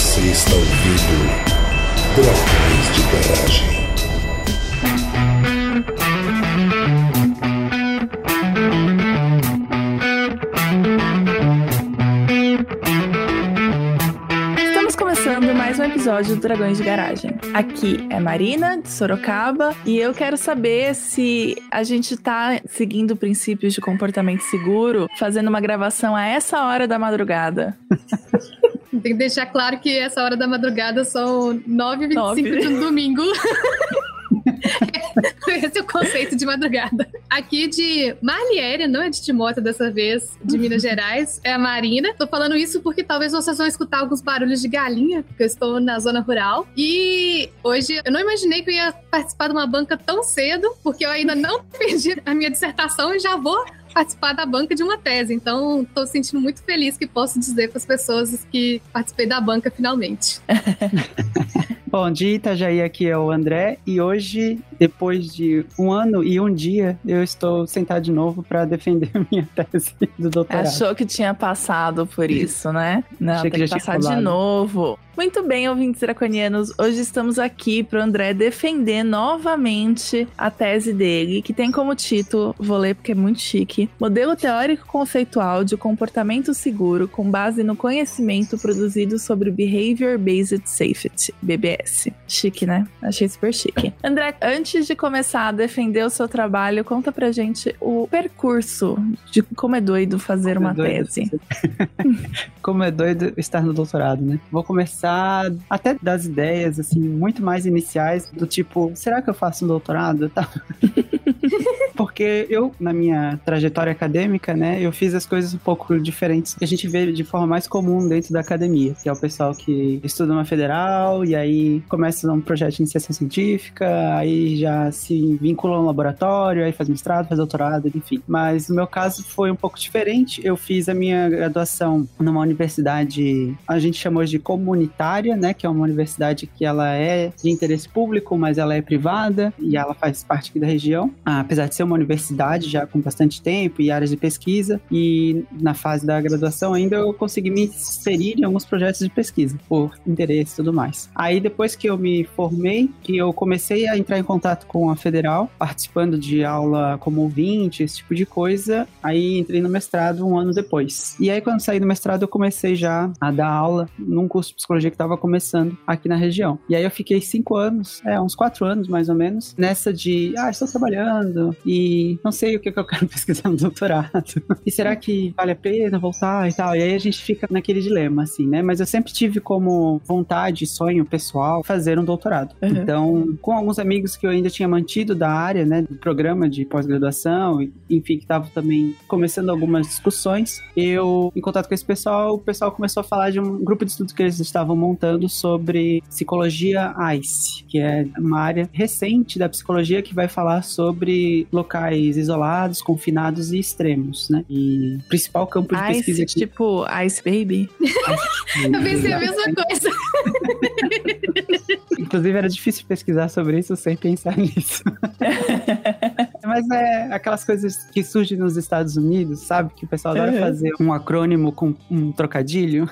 Você está ouvindo Dragões de Garagem. Estamos começando mais um episódio do Dragões de Garagem. Aqui é Marina, de Sorocaba, e eu quero saber se a gente tá seguindo princípios de comportamento seguro, fazendo uma gravação a essa hora da madrugada. Tem que deixar claro que essa hora da madrugada são 9h25 Nove. de um domingo. Esse é o conceito de madrugada. Aqui de Marliere, não é de Timóteo dessa vez, de Minas Gerais, é a Marina. Tô falando isso porque talvez vocês vão escutar alguns barulhos de galinha, porque eu estou na zona rural. E hoje eu não imaginei que eu ia participar de uma banca tão cedo, porque eu ainda não defendi a minha dissertação e já vou participar da banca de uma tese. Então, tô sentindo muito feliz que posso dizer para as pessoas que participei da banca finalmente. Bom, de Itajaí aqui é o André e hoje, depois de um ano e um dia, eu estou sentado de novo para defender a minha tese do doutorado. Achou que tinha passado por isso, né? Não, Achei que tem que, já tinha passar de novo. Muito bem, ouvintes draconianos. Hoje estamos aqui para o André defender novamente a tese dele, que tem como título, vou ler porque é muito chique, Modelo Teórico Conceitual de Comportamento Seguro com base no conhecimento produzido sobre Behavior Based Safety, BBS. Chique, né? Achei super chique. André, antes de começar a defender o seu trabalho, conta pra gente o percurso de como é doido fazer Como é uma doido tese. Como é doido estar no doutorado, né? Vou começar até das ideias, assim, muito mais iniciais, do tipo, será que eu faço um doutorado? Tá. Porque eu, na minha trajetória acadêmica, né, eu fiz as coisas um pouco diferentes que a gente vê de forma mais comum dentro da academia, que é o pessoal que estuda uma federal e aí começa um projeto de iniciação científica, aí já se vincula a um laboratório, aí faz mestrado, faz doutorado, enfim. Mas no meu caso foi um pouco diferente. Eu fiz a minha graduação numa universidade, a gente chamou de comunitária, né, que é uma universidade que ela é de interesse público, mas ela é privada e ela faz parte aqui da região. Ah, apesar de ser uma universidade já com bastante tempo e áreas de pesquisa, e na fase da graduação ainda eu consegui me inserir em alguns projetos de pesquisa, por interesse e tudo mais. Aí depois que eu me formei, que eu comecei a entrar em contato com a federal, participando de aula como ouvinte, esse tipo de coisa, aí entrei no mestrado um ano depois. E aí quando saí do mestrado eu comecei já a dar aula num curso de psicologia que estava começando aqui na região. E aí eu fiquei cinco anos, é, uns quatro anos mais ou menos, nessa de, ah, estou trabalhando e não sei o que, que eu quero pesquisar no doutorado. E será que vale a pena voltar e tal? E aí a gente fica naquele dilema, assim, né? Mas eu sempre tive como vontade, sonho pessoal, fazer um doutorado. Uhum. Então, com alguns amigos que eu ainda tinha mantido da área, né, do programa de pós-graduação, enfim, que estavam também começando algumas discussões, eu, em contato com esse pessoal, o pessoal começou a falar de um grupo de estudos que eles estavam montando sobre psicologia ICE, que é uma área recente da psicologia que vai falar sobre locais isolados, confinados e extremos, né? E o principal campo de pesquisa Ice, aqui... tipo Ice Baby. Eu pensei a mesma coisa. Inclusive, era difícil pesquisar sobre isso sem pensar nisso. Mas é aquelas coisas que surgem nos Estados Unidos, sabe? Que o pessoal adora Uhum. fazer um acrônimo com um trocadilho.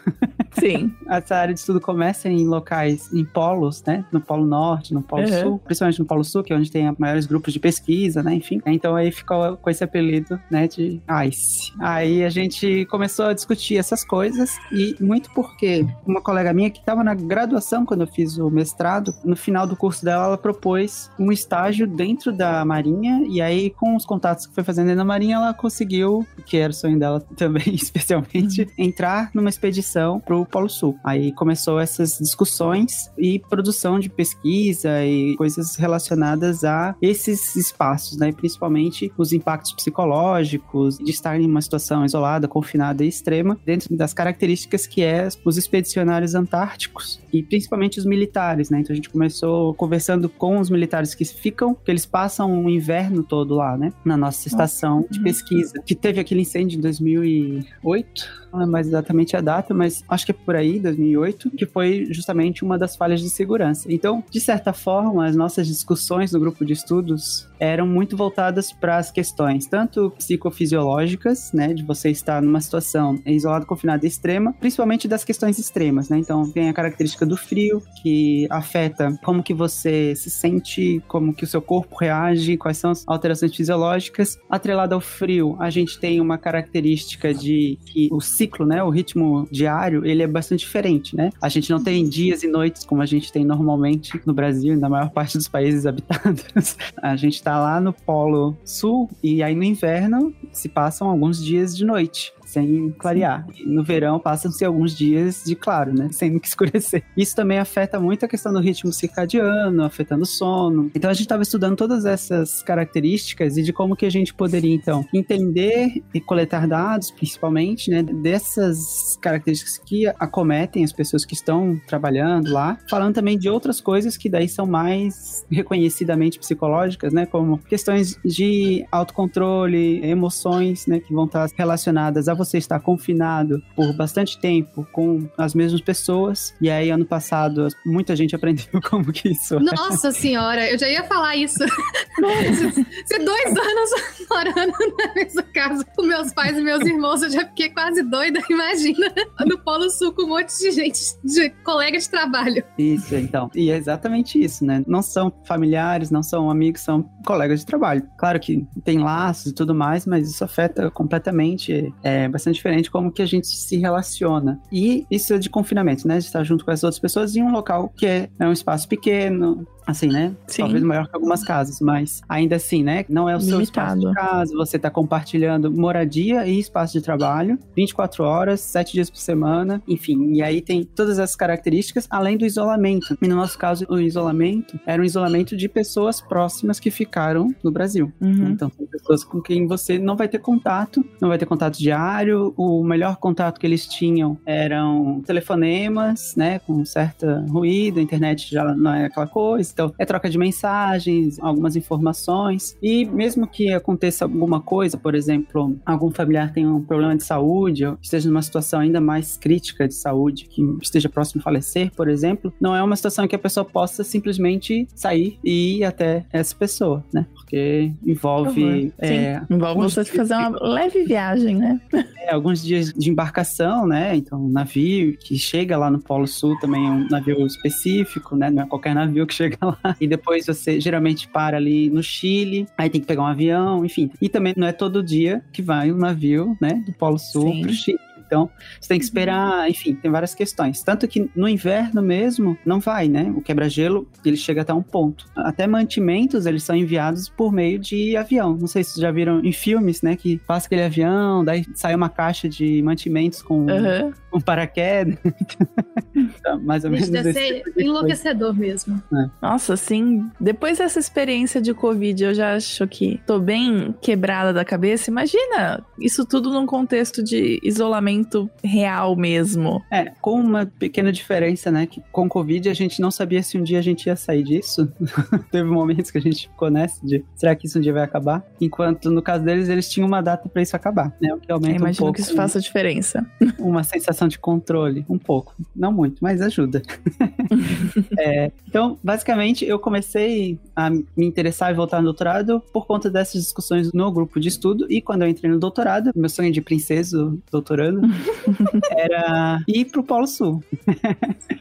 Sim. Essa área de estudo começa em locais, em polos, né? No Polo Norte, no Polo Uhum. Sul, principalmente no Polo Sul, que é onde tem maiores grupos de pesquisa, né? Enfim. Então aí ficou com esse apelido, né? De ICE. Aí a gente começou a discutir essas coisas e muito porque uma colega minha que estava na graduação quando eu fiz o mestrado, no final do curso dela, ela propôs um estágio dentro da Marinha e aí com os contatos que foi fazendo da Marinha, ela conseguiu, que era o sonho dela também, especialmente, entrar numa expedição pro Polo Sul. Aí começou essas discussões e produção de pesquisa e coisas relacionadas a esses espaços, né? Principalmente os impactos psicológicos de estar em uma situação isolada, confinada e extrema, dentro das características que é os expedicionários antárticos e principalmente os militares, né? Então a gente começou conversando com os militares que ficam, que eles passam o inverno todo lá, né? Na nossa estação de Uhum. pesquisa, que teve aquele incêndio em 2008, não lembro mais exatamente a data, mas acho que é por aí, 2008, que foi justamente uma das falhas de segurança. Então, de certa forma, as nossas discussões no grupo de estudos eram muito voltadas para as questões tanto psicofisiológicas, né, de você estar numa situação isolada, confinada extrema, principalmente das questões extremas, né? Então, tem a característica do frio, que afeta como que você se sente, como que o seu corpo reage, quais são as alterações fisiológicas. Atrelado ao frio, a gente tem uma característica de que o ciclo, né, o ritmo diário, ele é bastante diferente, né? A gente não tem dias e noites como a gente tem normalmente no Brasil e na maior parte dos países habitados. A gente tá lá no Polo Sul e aí no inverno se passam alguns dias de noite sem clarear. E no verão passam-se alguns dias de claro, né? Sem que escurecer. Isso também afeta muito a questão do ritmo circadiano, afetando o sono. Então a gente estava estudando todas essas características e de como que a gente poderia, então, entender e coletar dados, principalmente, né, dessas características que acometem as pessoas que estão trabalhando lá, falando também de outras coisas que daí são mais reconhecidamente psicológicas, né, como questões de autocontrole, emoções, né, que vão estar relacionadas a você estar confinado por bastante tempo com as mesmas pessoas. E aí, ano passado, muita gente aprendeu como que isso é. Nossa senhora, eu já ia falar isso. Se dois anos morando na mesma casa com meus pais e meus irmãos, eu já fiquei quase doida. Imagina, no Polo Sul com um monte de gente, de colega de trabalho. Isso, então. E é exatamente isso, né? Não são familiares, não são amigos, são colegas de trabalho. Claro que tem laços e tudo mais, mas isso afeta completamente é, bastante diferente como que a gente se relaciona. E isso é de confinamento, né? De estar junto com as outras pessoas em um local que é, é um espaço pequeno, assim, né? Sim. Talvez maior que algumas casas, mas ainda assim, né? Não é o seu espaço Limitado. de casa, você tá compartilhando moradia e espaço de trabalho, 24 horas, 7 dias por semana, enfim. E aí tem todas essas características, além do isolamento. E no nosso caso, o isolamento era um isolamento de pessoas próximas que ficaram no Brasil. Uhum. Então, são pessoas com quem você não vai ter contato, não vai ter contato diário. O melhor contato que eles tinham eram telefonemas, né? Com certa ruído, a internet já não é aquela coisa. Então, é troca de mensagens, algumas informações. E mesmo que aconteça alguma coisa, por exemplo, algum familiar tenha um problema de saúde, ou esteja numa situação ainda mais crítica de saúde, que esteja próximo a falecer, por exemplo, não é uma situação que a pessoa possa simplesmente sair e ir até essa pessoa, né? Porque envolve é, Envolve você fazer uma leve viagem, né? é, alguns dias de embarcação, né? Então, um navio que chega lá no Polo Sul também é um navio específico, né? Não é qualquer navio que chega lá. E depois você geralmente para ali no Chile, aí tem que pegar um avião, enfim. E também não é todo dia que vai um navio, né? Do Polo Sul Sim. pro Chile. Então, você tem que esperar, enfim, tem várias questões. Tanto que no inverno mesmo, não vai, né? O quebra-gelo, ele chega até um ponto. Até mantimentos, eles são enviados por meio de avião. Não sei se vocês já viram em filmes, né? Que passa aquele avião, daí sai uma caixa de mantimentos com Aham. um paraquedas. Então, mais ou menos deve ser tipo de coisa. enlouquecedor mesmo. Nossa, assim, depois dessa experiência de Covid, eu já acho que tô bem quebrada da cabeça. Imagina isso tudo num contexto de isolamento real mesmo. É, com uma pequena diferença, né? Que com Covid a gente não sabia se um dia a gente ia sair disso. Teve momentos que a gente ficou nessa de será que isso um dia vai acabar? Enquanto no caso deles, eles tinham uma data pra isso acabar, né? O que Eu aumenta um imagino pouco que isso faça diferença. uma sensação de controle, um pouco. Não muito, mas ajuda. É, então, basicamente, eu comecei a me interessar e voltar no doutorado por conta dessas discussões no grupo de estudo. E quando eu entrei no doutorado, meu sonho de princesa doutorando era ir pro Polo Sul.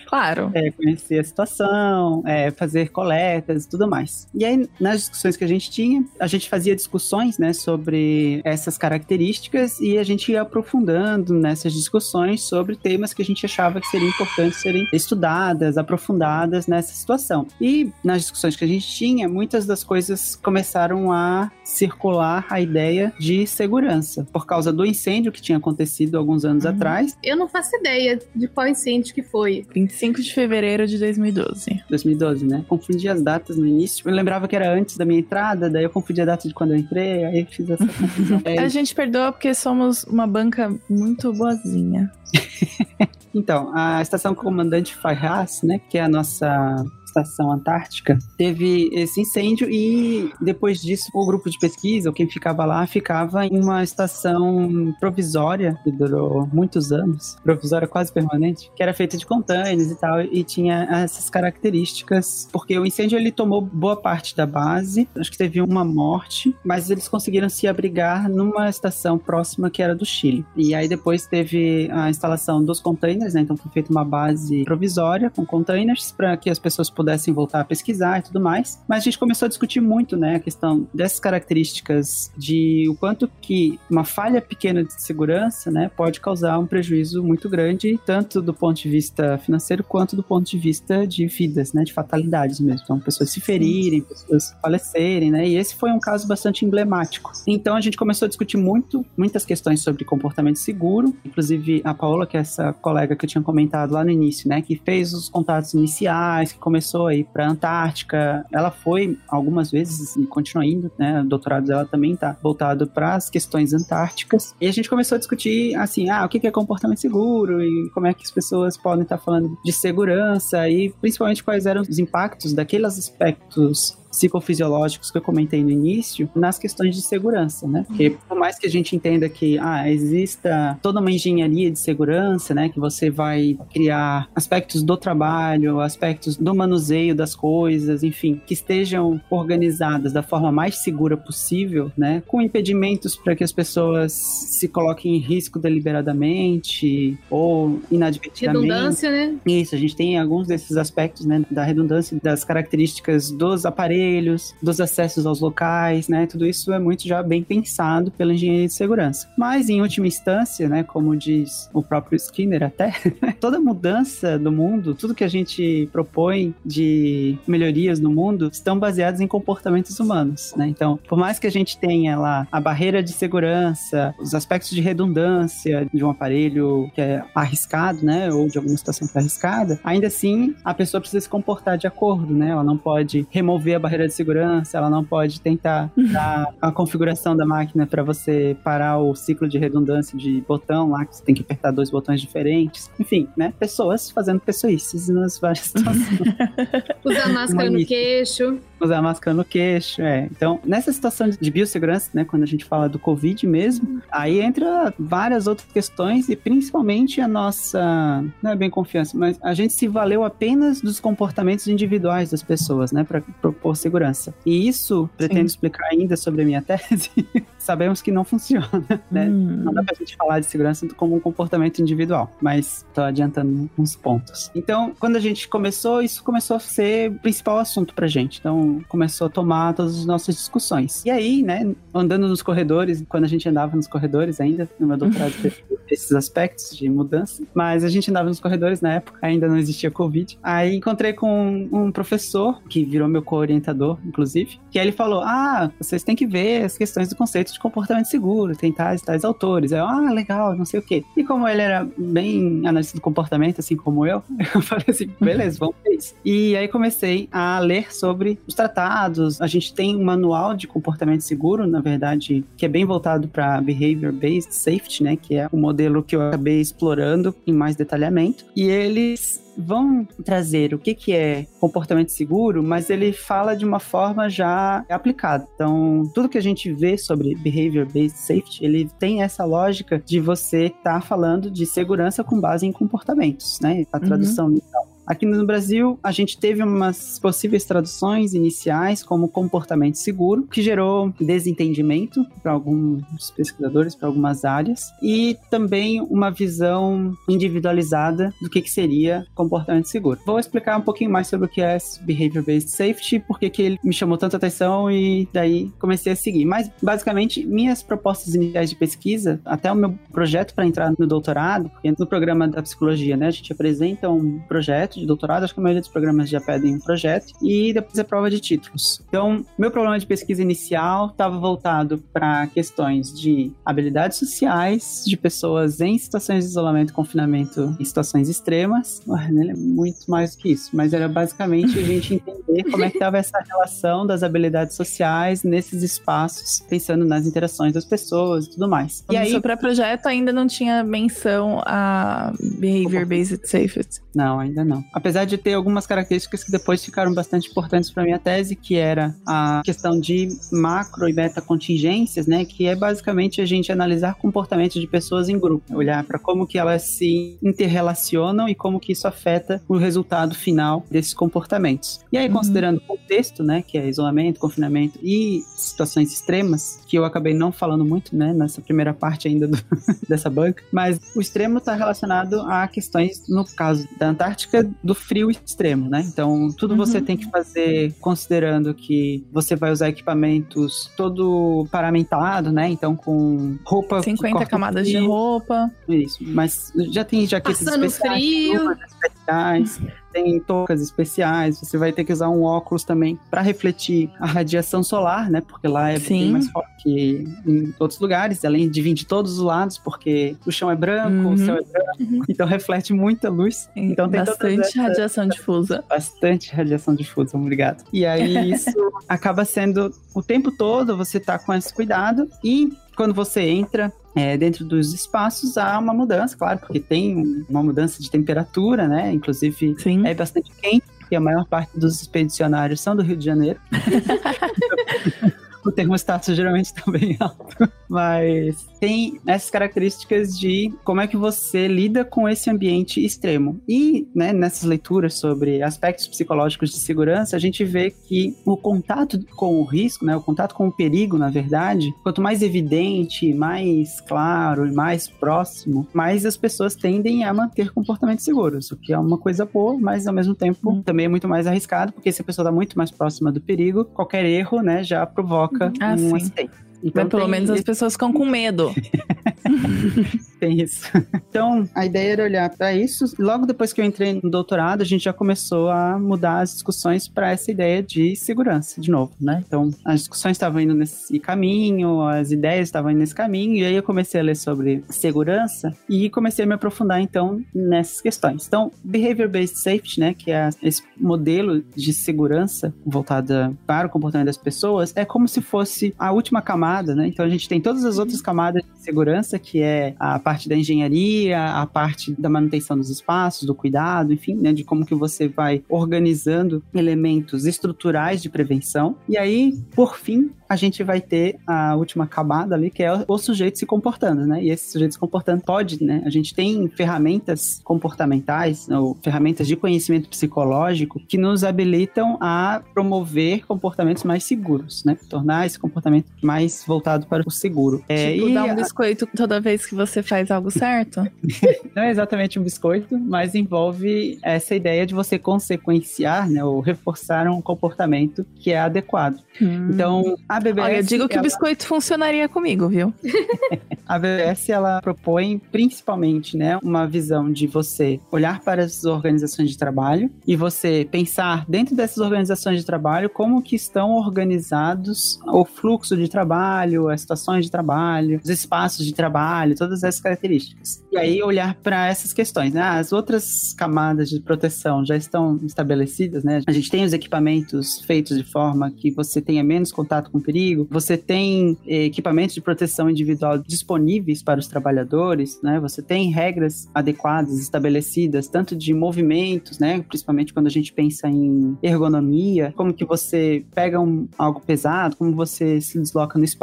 Claro. É, conhecer a situação, é, fazer coletas e tudo mais. E aí, nas discussões que a gente tinha, a gente fazia discussões, né, sobre essas características e a gente ia aprofundando nessas discussões sobre temas que a gente achava que seriam importantes serem estudadas, aprofundadas nessa situação. E nas discussões que a gente tinha, muitas das coisas começaram a circular a ideia de segurança, por causa do incêndio que tinha acontecido alguns anos Uhum. atrás, Eu não faço ideia de qual incêndio que foi. 25 de fevereiro de 2012. 2012, né? Confundi as datas no início. Eu lembrava que era antes da minha entrada, daí eu confundi a data de quando eu entrei, aí fiz essa confusão. É, A gente perdoa porque somos uma banca muito boazinha. então, a estação comandante Farras, né, que é a nossa estação antártica, teve esse incêndio e depois disso o grupo de pesquisa, ou quem ficava lá, ficava em uma estação provisória que durou muitos anos, provisória quase permanente, que era feita de containers e tal, e tinha essas características, porque o incêndio ele tomou boa parte da base, acho que teve uma morte, mas eles conseguiram se abrigar numa estação próxima que era do Chile. E aí depois teve a instalação dos containers, né? Então foi feita uma base provisória com containers para que as pessoas pudessem voltar a pesquisar e tudo mais. Mas a gente começou a discutir muito, né, a questão dessas características de o quanto que uma falha pequena de segurança, né, pode causar um prejuízo muito grande, tanto do ponto de vista financeiro quanto do ponto de vista de vidas, né, de fatalidades mesmo. Então, pessoas se ferirem, pessoas falecerem, né? E esse foi um caso bastante emblemático. Então, a gente começou a discutir muito, muitas questões sobre comportamento seguro, inclusive a Paola, que é essa colega que eu tinha comentado lá no início, né, que fez os contatos iniciais, que começou a ir para a Antártica. Ela foi algumas vezes e continua indo, né? O doutorado dela também está voltado para as questões antárticas. E a gente começou a discutir assim, ah, o que é comportamento seguro e como é que as pessoas podem estar falando de segurança e principalmente quais eram os impactos daqueles aspectos psicofisiológicos que eu comentei no início nas questões de segurança, né? Porque por mais que a gente entenda que ah, exista toda uma engenharia de segurança, né, que você vai criar aspectos do trabalho, aspectos do manuseio das coisas, enfim, que estejam organizadas da forma mais segura possível, né, com impedimentos para que as pessoas se coloquem em risco deliberadamente ou inadvertidamente. Redundância, né? Isso, a gente tem alguns desses aspectos, né, da redundância das características dos aparelhos aparelhos, dos acessos aos locais, né? Tudo isso é muito já bem pensado pela engenharia de segurança. Mas, em última instância, né, como diz o próprio Skinner até, toda mudança do mundo, tudo que a gente propõe de melhorias no mundo, estão baseados em comportamentos humanos, né? Então, por mais que a gente tenha lá a barreira de segurança, os aspectos de redundância de um aparelho que é arriscado, né, ou de alguma situação que é arriscada, ainda assim a pessoa precisa se comportar de acordo, né? Ela não pode remover a barreira de segurança, ela não pode tentar dar a configuração da máquina para você parar o ciclo de redundância de botão lá, que você tem que apertar dois botões diferentes. Enfim, né? Pessoas fazendo pessoices nas várias situações. Usar máscara no queixo. Usar máscara no queixo, é. Então, nessa situação de biossegurança, né, quando a gente fala do Covid mesmo, aí entra várias outras questões e principalmente a nossa, não é bem confiança, mas a gente se valeu apenas dos comportamentos individuais das pessoas, né, para propor segurança. E isso, pretendo Sim. explicar ainda sobre a minha tese, sabemos que não funciona, né? Hum. Não dá pra gente falar de segurança como um comportamento individual, mas tô adiantando uns pontos. Então, quando a gente começou, isso começou a ser o principal assunto pra gente. Então, começou a tomar todas as nossas discussões. E aí, né, andando nos corredores, quando a gente andava nos corredores ainda, no meu doutorado esses aspectos de mudança, mas a gente andava nos corredores na época, ainda não existia Covid. Aí encontrei com um professor, que virou meu co-orientador, inclusive, que ele falou: Ah, vocês têm que ver as questões do conceito de comportamento seguro, tem tais tais autores. Eu, ah, legal, não sei o quê. E como ele era bem analista do comportamento, assim como eu, eu falei assim: beleza, vamos ver isso. E aí comecei a ler sobre os tratados. A gente tem um manual de comportamento seguro, na verdade, que é bem voltado para behavior based safety, né? Que é o modelo que eu acabei explorando em mais detalhamento. E eles vão trazer o que, que é comportamento seguro, mas ele fala de uma forma já aplicada. Então, tudo que a gente vê sobre behavior-based safety, ele tem essa lógica de você estar tá falando de segurança com base em comportamentos, né? A tradução uhum. então. Aqui no Brasil, a gente teve umas possíveis traduções iniciais, como comportamento seguro, que gerou desentendimento para alguns pesquisadores, para algumas áreas, e também uma visão individualizada do que, que seria comportamento seguro. Vou explicar um pouquinho mais sobre o que é Behavior Based Safety, porque que ele me chamou tanta atenção e daí comecei a seguir. Mas, basicamente, minhas propostas iniciais de pesquisa, até o meu projeto para entrar no doutorado, porque no programa da psicologia, né, a gente apresenta um projeto de doutorado, acho que a maioria dos programas já pedem um projeto, e depois é prova de títulos. Então, meu problema de pesquisa inicial estava voltado para questões de habilidades sociais, de pessoas em situações de isolamento e confinamento em situações extremas. Ué, é muito mais do que isso, mas era basicamente a gente entender como é que estava essa relação das habilidades sociais nesses espaços, pensando nas interações das pessoas e tudo mais. E aí, seu pré-projeto ainda não tinha menção a Behavior Based Safety? Não, ainda não. Apesar de ter algumas características que depois ficaram bastante importantes para minha tese, que era a questão de macro e meta contingências, né, que é basicamente a gente analisar comportamentos de pessoas em grupo, olhar para como que elas se interrelacionam e como que isso afeta o resultado final desses comportamentos. E aí, Uhum. considerando o contexto, né, que é isolamento, confinamento e situações extremas, que eu acabei não falando muito, né, nessa primeira parte ainda do- dessa banca, mas o extremo está relacionado a questões, no caso da Antártica, do frio extremo, né? Então, tudo Uhum. você tem que fazer considerando que você vai usar equipamentos todo paramentado, né? Então, com roupa. que 50 corta o camadas de frio, roupa. Isso, mas já tem jaquetas Passando especiais, frio. especiais, tem toucas especiais, você vai ter que usar um óculos também para refletir a radiação solar, né? Porque lá é bem Sim. mais forte que em outros lugares, além de vir de todos os lados, porque o chão é branco, Uhum. o céu é branco, então reflete muita luz. Então tem Bastante radiação difusa. Bastante radiação difusa, obrigado. E aí isso acaba sendo o tempo todo você tá com esse cuidado e quando você entra é, dentro dos espaços há uma mudança, claro, porque tem uma mudança de temperatura, né? Inclusive Sim. é bastante quente, porque a maior parte dos expedicionários são do Rio de Janeiro. o termostato geralmente está bem alto. Mas tem essas características de como é que você lida com esse ambiente extremo. E né, nessas leituras sobre aspectos psicológicos de segurança, a gente vê que o contato com o risco, né, o contato com o perigo, na verdade, quanto mais evidente, mais claro e mais próximo, mais as pessoas tendem a manter comportamentos seguros, o que é uma coisa boa, mas ao mesmo tempo Hum. também é muito mais arriscado, porque se a pessoa está muito mais próxima do perigo, qualquer erro, né, já provoca Ah, um sim. acidente. Então Mas pelo tem menos as pessoas ficam com medo. tem isso. Então, a ideia era olhar para isso. Logo depois que eu entrei no doutorado, a gente já começou a mudar as discussões para essa ideia de segurança, de novo, né? Então, as discussões estavam indo nesse caminho, as ideias estavam indo nesse caminho, e aí eu comecei a ler sobre segurança e comecei a me aprofundar, então, nessas questões. Então, Behavior-Based Safety, né, que é esse modelo de segurança voltada para o comportamento das pessoas, é como se fosse a última camada, né? Então, a gente tem todas as outras camadas de segurança, que é a parte da engenharia, a parte da manutenção dos espaços, do cuidado, enfim, né, de como que você vai organizando elementos estruturais de prevenção. E aí, por fim, a gente vai ter a última camada ali, que é o sujeito se comportando, né? E esse sujeito se comportando pode, né? A gente tem ferramentas comportamentais, ou ferramentas de conhecimento psicológico que nos habilitam a promover comportamentos mais seguros, né? Tornar esse comportamento mais voltado para o seguro. É, tipo, e dar um biscoito toda vez que você faz algo certo. não é exatamente um biscoito, mas envolve essa ideia de você consequenciar, né, ou reforçar um comportamento que é adequado. Então, a BBS, Olha, eu digo que o ela, biscoito funcionaria comigo, viu? a BBS ela propõe principalmente, né, uma visão de você olhar para as organizações de trabalho e você pensar dentro dessas organizações de trabalho como que estão organizados o fluxo de trabalho, as situações de trabalho, os espaços de trabalho, todas essas características. E aí olhar para essas questões, né? As outras camadas de proteção já estão estabelecidas, né? A gente tem os equipamentos feitos de forma que você tenha menos contato com perigo, você tem eh, equipamentos de proteção individual disponíveis para os trabalhadores, né? Você tem regras adequadas estabelecidas, tanto de movimentos, né? Principalmente quando a gente pensa em ergonomia, como que você pega um, algo pesado, como você se desloca no espaço,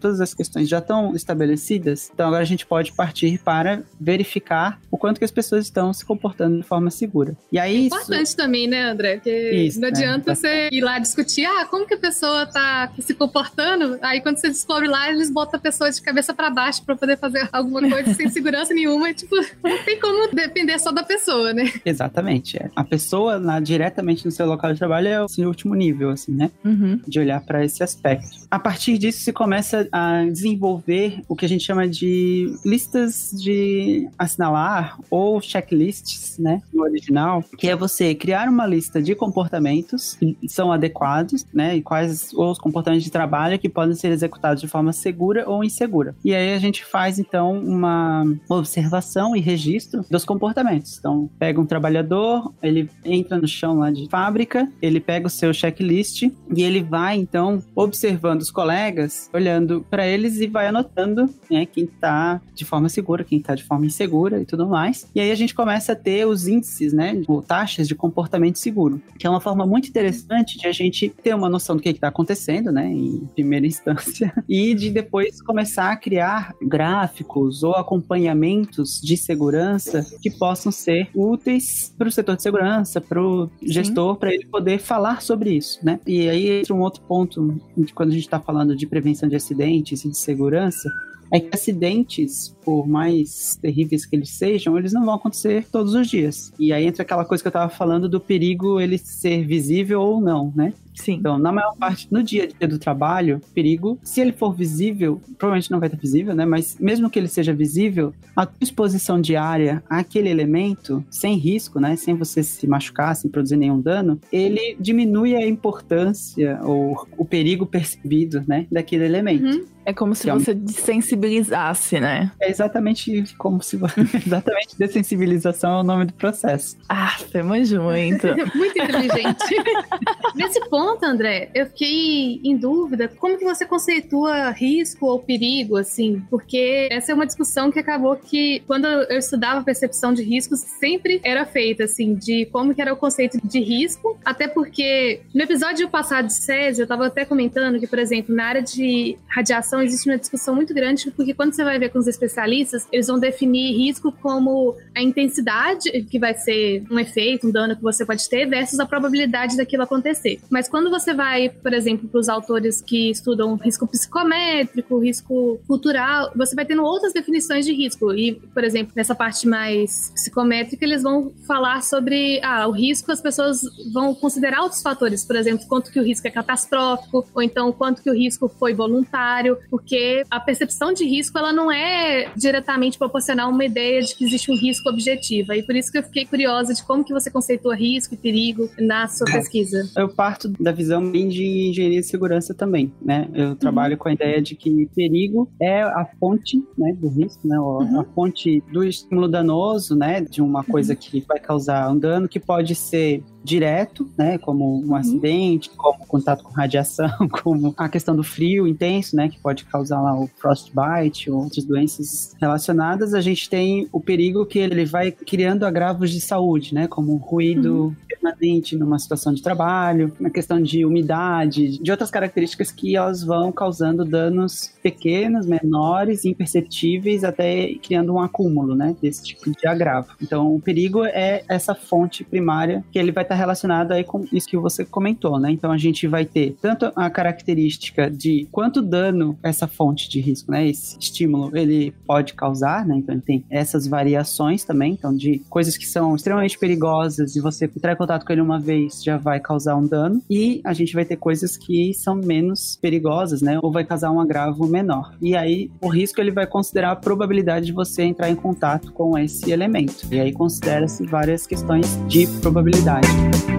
todas as questões já estão estabelecidas. Então agora a gente pode partir para verificar o quanto que as pessoas estão se comportando de forma segura. E aí isso- Importante também, né, André? Porque Isso, não é. adianta você ir lá discutir, ah, como que a pessoa tá se comportando? Aí quando você descobre lá, eles botam a pessoa de cabeça pra baixo pra poder fazer alguma coisa sem segurança nenhuma. E, tipo, não tem como depender só da pessoa, né? Exatamente. é. A pessoa lá diretamente no seu local de trabalho é o assim, o último nível, assim, né? Uhum. de olhar para esse aspecto. A partir disso, se começa a desenvolver o que a gente chama de listas de assinalar ou checklists, né, no original, que é você criar uma lista de comportamentos que são adequados, né, e quais os comportamentos de trabalho que podem ser executados de forma segura ou insegura. E aí a gente faz então uma observação e registro dos comportamentos. Então, pega um trabalhador, ele entra no chão lá de fábrica, ele pega o seu checklist e ele vai, então, observando os colegas, olhando para eles e vai anotando né, quem tá de forma segura, quem tá de forma insegura e tudo mais. E aí a gente começa a ter os índices, né, ou taxas de comportamento seguro, que é uma forma muito interessante de a gente ter uma noção do que está acontecendo, né, em primeira instância, e de depois começar a criar gráficos ou acompanhamentos de segurança que possam ser úteis para o setor de segurança, para o gestor, para ele poder falar sobre isso, né? E aí entra um outro ponto, quando a gente está falando de prevenção de acidentes e de segurança, é que acidentes, por mais terríveis que eles sejam, eles não vão acontecer todos os dias. E aí entra aquela coisa que eu estava falando do perigo ele ser visível ou não, né? Sim. Então, na maior parte, no dia a dia do trabalho, perigo, se ele for visível, provavelmente não vai estar visível, né? Mas mesmo que ele seja visível, a tua exposição diária àquele elemento, sem risco, né? Sem você se machucar, sem produzir nenhum dano, ele diminui a importância ou o perigo percebido, né? Daquele elemento. Uhum. É como se é você desensibilizasse, né? É exatamente como se exatamente dessensibilização é o nome do processo. Ah, você manjo muito. Muito inteligente. Nesse ponto, André, eu fiquei em dúvida como que você conceitua risco ou perigo, assim, porque essa é uma discussão que acabou que, quando eu estudava percepção de riscos, sempre era feita, assim, de como que era o conceito de risco, até porque no episódio passado de SES, eu estava até comentando que, por exemplo, na área de radiação existe uma discussão muito grande, porque quando você vai ver com os especialistas, eles vão definir risco como a intensidade que vai ser um efeito, um dano que você pode ter, versus a probabilidade daquilo acontecer. Mas quando você vai, por exemplo, para os autores que estudam risco psicométrico, risco cultural, você vai tendo outras definições de risco. E, por exemplo, nessa parte mais psicométrica, eles vão falar sobre ah, o risco, as pessoas vão considerar outros fatores, por exemplo, quanto que o risco é catastrófico, ou então quanto que o risco foi voluntário, porque a percepção de risco ela não é diretamente proporcional a uma ideia de que existe um risco objetivo. E por isso que eu fiquei curiosa de como que você conceitua risco e perigo na sua pesquisa. Eu parto da visão bem de engenharia de segurança também, né? Eu trabalho com a ideia de que perigo é a fonte, né, do risco, né? ou A fonte do estímulo danoso, né? De uma coisa que vai causar um dano que pode ser direto, né, como um acidente, como contato com radiação, como a questão do frio intenso, né, que pode causar lá o frostbite ou outras doenças relacionadas, a gente tem o perigo que ele vai criando agravos de saúde, né, como ruído permanente numa situação de trabalho, na questão de umidade, de outras características que elas vão causando danos pequenos, menores, imperceptíveis, até criando um acúmulo, né, desse tipo de agravo. Então, o perigo é essa fonte primária que ele vai estar relacionado aí com isso que você comentou, né? Então, a gente vai ter tanto a característica de quanto dano essa fonte de risco, né, esse estímulo, ele pode causar, né? Então, ele tem essas variações também, então, de coisas que são extremamente perigosas e você entrar em contato com ele uma vez já vai causar um dano, e a gente vai ter coisas que são menos perigosas, né? Ou vai causar um agravo menor. E aí, o risco ele vai considerar a probabilidade de você entrar em contato com esse elemento. E aí considera-se várias questões de probabilidade. Então,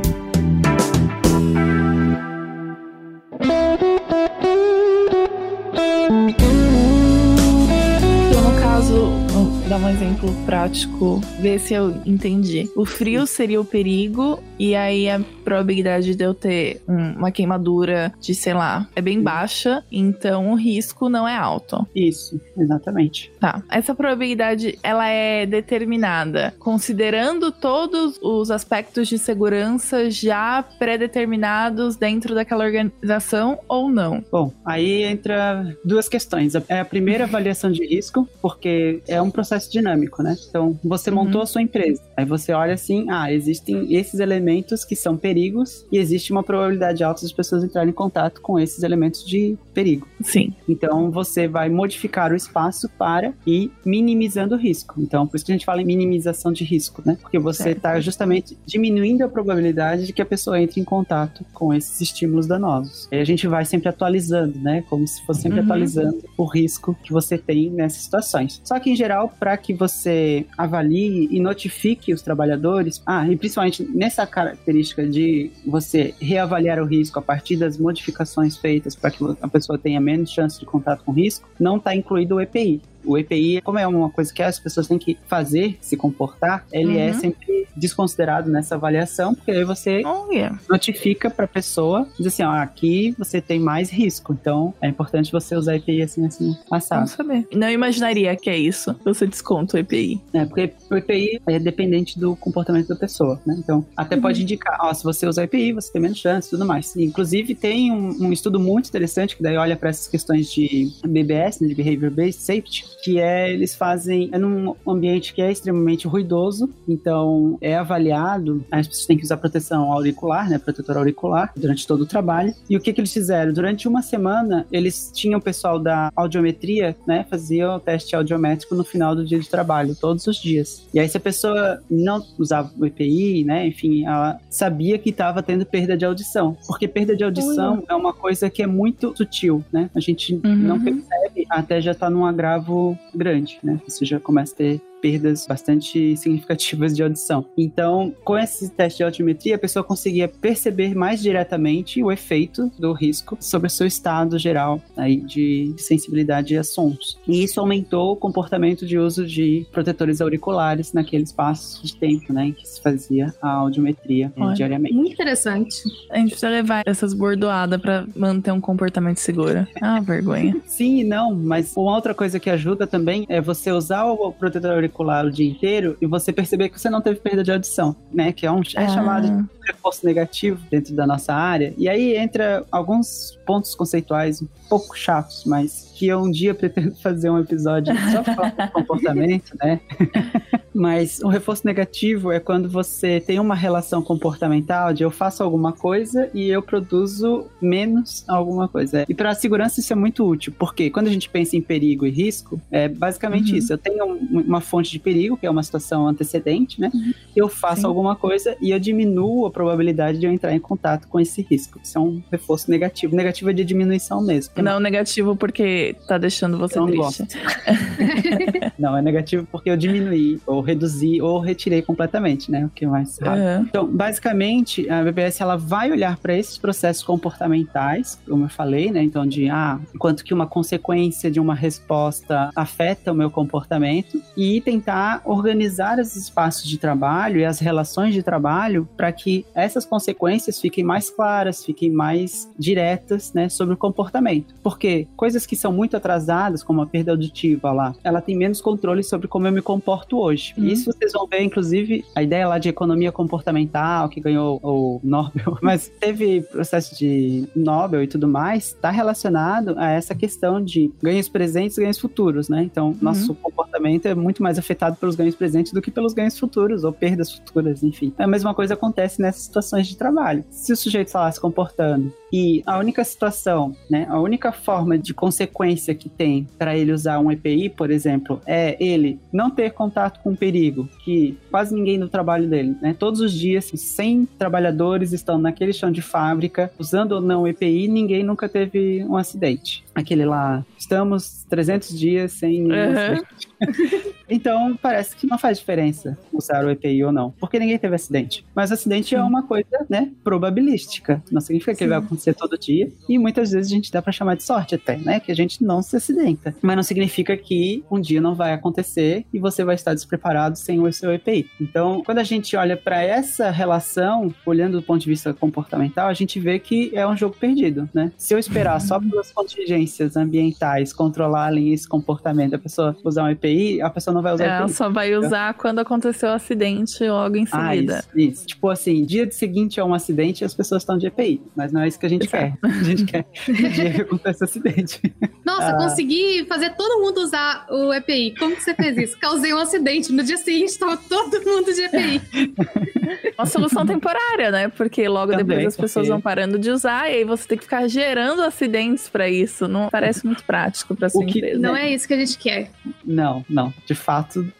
dar um exemplo prático, ver se eu entendi. O frio seria o perigo, e aí a probabilidade de eu ter um- uma queimadura de, sei lá, é bem baixa, então o risco não é alto. Isso, exatamente. Tá. Essa probabilidade, ela é determinada considerando todos os aspectos de segurança já pré-determinados dentro daquela organização ou não? Bom, aí entra duas questões. É a primeira avaliação de risco, porque é um processo dinâmico, né? Então, você Uhum. montou a sua empresa. Aí você olha assim, ah, existem esses elementos que são perigos e existe uma probabilidade alta das pessoas entrarem em contato com esses elementos de perigo. Sim. Então, você vai modificar o espaço para ir minimizando o risco. Então, por isso que a gente fala em minimização de risco, né? Porque você está justamente diminuindo a probabilidade de que a pessoa entre em contato com esses estímulos danosos. E a gente vai sempre atualizando, né? Como se fosse sempre Uhum. atualizando o risco que você tem nessas situações. Só que, em geral, para que você avalie e notifique os trabalhadores, ah, e principalmente nessa característica de você reavaliar o risco a partir das modificações feitas para que a pessoa tenha menos chance de contato com risco, não está incluído o EPI. O EPI, como é uma coisa que as pessoas têm que fazer, se comportar, ele é Uhum. sempre desconsiderado nessa avaliação, porque aí você Olha. notifica para a pessoa, diz assim, ó, aqui você tem mais risco, então é importante você usar EPI assim, assim, assado. Vamos saber. Não imaginaria que é isso. Você desconta o EPI. É, porque o EPI é dependente do comportamento da pessoa, né? Então, até pode indicar, ó, se você usar EPI, você tem menos chance e tudo mais. Inclusive, tem um, um estudo muito interessante que daí olha para essas questões de BBS, né, de Behavior Based Safety, que é, eles fazem, é num ambiente que é extremamente ruidoso, então é avaliado, as pessoas têm que usar proteção auricular, né, protetor auricular, durante todo o trabalho. E o que que eles fizeram? Durante uma semana, eles tinham o pessoal da audiometria, né, fazia o teste audiométrico no final do dia de trabalho, todos os dias. E aí, se a pessoa não usava o EPI, né, enfim, ela sabia que estava tendo perda de audição. Porque perda de audição é uma coisa que é muito sutil, né? A gente Uhum. não percebe até já tá num agravo grande, né? Você já começa a ter perdas bastante significativas de audição. Então, com esse teste de audiometria, a pessoa conseguia perceber mais diretamente o efeito do risco sobre o seu estado geral aí de sensibilidade a sons. E isso aumentou o comportamento de uso de protetores auriculares naquele espaço de tempo, né, em que se fazia a audiometria eh, Olha. diariamente. Muito interessante. A gente precisa levar essas bordoadas pra manter um comportamento seguro. Ah, vergonha. Sim e não, mas uma outra coisa que ajuda também é você usar o protetor auricular o dia inteiro e você perceber que você não teve perda de audição, né? Que é, um, é Ah. chamado de reforço negativo dentro da nossa área. E aí entra alguns pontos conceituais um pouco chatos, mas que eu um dia pretendo fazer um episódio só falar de comportamento, né? Mas o reforço negativo é quando você tem uma relação comportamental de eu faço alguma coisa e eu produzo menos alguma coisa. E para a segurança isso é muito útil, porque quando a gente pensa em perigo e risco, é basicamente Uhum. isso. Eu tenho um- uma fonte de perigo, que é uma situação antecedente, né? Eu faço Sim. alguma coisa e eu diminuo a probabilidade de eu entrar em contato com esse risco. Isso é um reforço negativo. Negativo é de diminuição mesmo. Não negativo porque tá deixando você Eu não triste. Não, é negativo porque eu diminuí, ou reduzi, ou retirei completamente, né? O que é mais raro. Aham. Então, basicamente, a BBS ela vai olhar para esses processos comportamentais, como eu falei, né? Então, de ah, quanto que uma consequência de uma resposta afeta o meu comportamento e tentar organizar os espaços de trabalho e as relações de trabalho para que essas consequências fiquem mais claras, fiquem mais diretas, né, sobre o comportamento. Porque coisas que são muito atrasadas, como a perda auditiva lá, ela tem menos controle sobre como eu me comporto hoje. Uhum. Isso vocês vão ver, inclusive, a ideia lá de economia comportamental, que ganhou o Nobel, mas teve processo de Nobel e tudo mais, está relacionado a essa questão de ganhos presentes e ganhos futuros, né? Então, nosso comportamento é muito mais afetado pelos ganhos presentes do que pelos ganhos futuros, ou perdas futuras, enfim. A mesma coisa acontece nessas situações de trabalho. Se o sujeito está lá se comportando e a única situação, né, a única forma de consequência que tem para ele usar um EPI, por exemplo, é ele não ter contato com perigo, que quase ninguém no trabalho dele, né, todos os dias 100 trabalhadores estão naquele chão de fábrica usando ou não EPI, ninguém nunca teve um acidente. Aquele lá, estamos 300 dias sem Uhum. Então, parece que não faz diferença usar o EPI ou não, porque ninguém teve acidente. Mas acidente é uma coisa, né, probabilística. Não significa que ele vai acontecer todo dia, e muitas vezes a gente dá pra chamar de sorte até, né, que a gente não se acidenta. Mas não significa que um dia não vai acontecer e você vai estar despreparado sem o seu EPI. Então, quando a gente olha para essa relação, olhando do ponto de vista comportamental, a gente vê que é um jogo perdido, né? Se eu esperar só pelas contingências ambientais controlarem esse comportamento, a pessoa usar um EPI, a pessoa não vai usar Ela EPI. só vai usar quando aconteceu o acidente logo em Ah, seguida. isso, isso. Tipo assim, dia de seguinte a um acidente as pessoas estão de EPI. Mas não é isso que a gente quer. A gente quer que o dia que acontece acidente. Nossa, Ah. consegui fazer todo mundo usar o EPI. Como que você fez isso? Causei um acidente. No dia seguinte, tava todo mundo de EPI. Uma solução temporária, né? Porque logo Também, depois as pessoas porque- vão parando de usar e aí você tem que ficar gerando acidentes pra isso. Não parece muito prático pra sua O que- empresa. Não é isso que a gente quer. Não, não. De fato,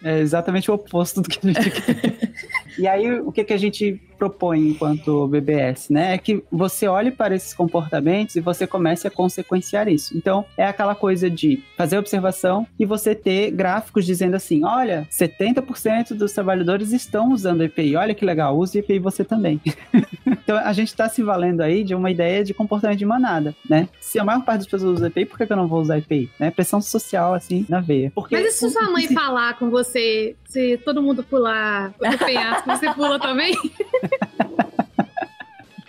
é exatamente o oposto do que a gente quer. E aí, o que, que a gente propõe enquanto BBS, né? É que você olhe para esses comportamentos e você comece a consequenciar isso. Então, é aquela coisa de fazer observação e você ter gráficos dizendo assim: olha, 70% dos trabalhadores estão usando EPI. Olha que legal, use EPI você também. então, a gente está se valendo aí de uma ideia de comportamento de manada, né? Se a maior parte das pessoas usa EPI, por que eu não vou usar EPI? Né? Pressão social, assim, na veia. Porque Mas e se sua mãe falar com você, se todo mundo pular do penhasco, você pula também?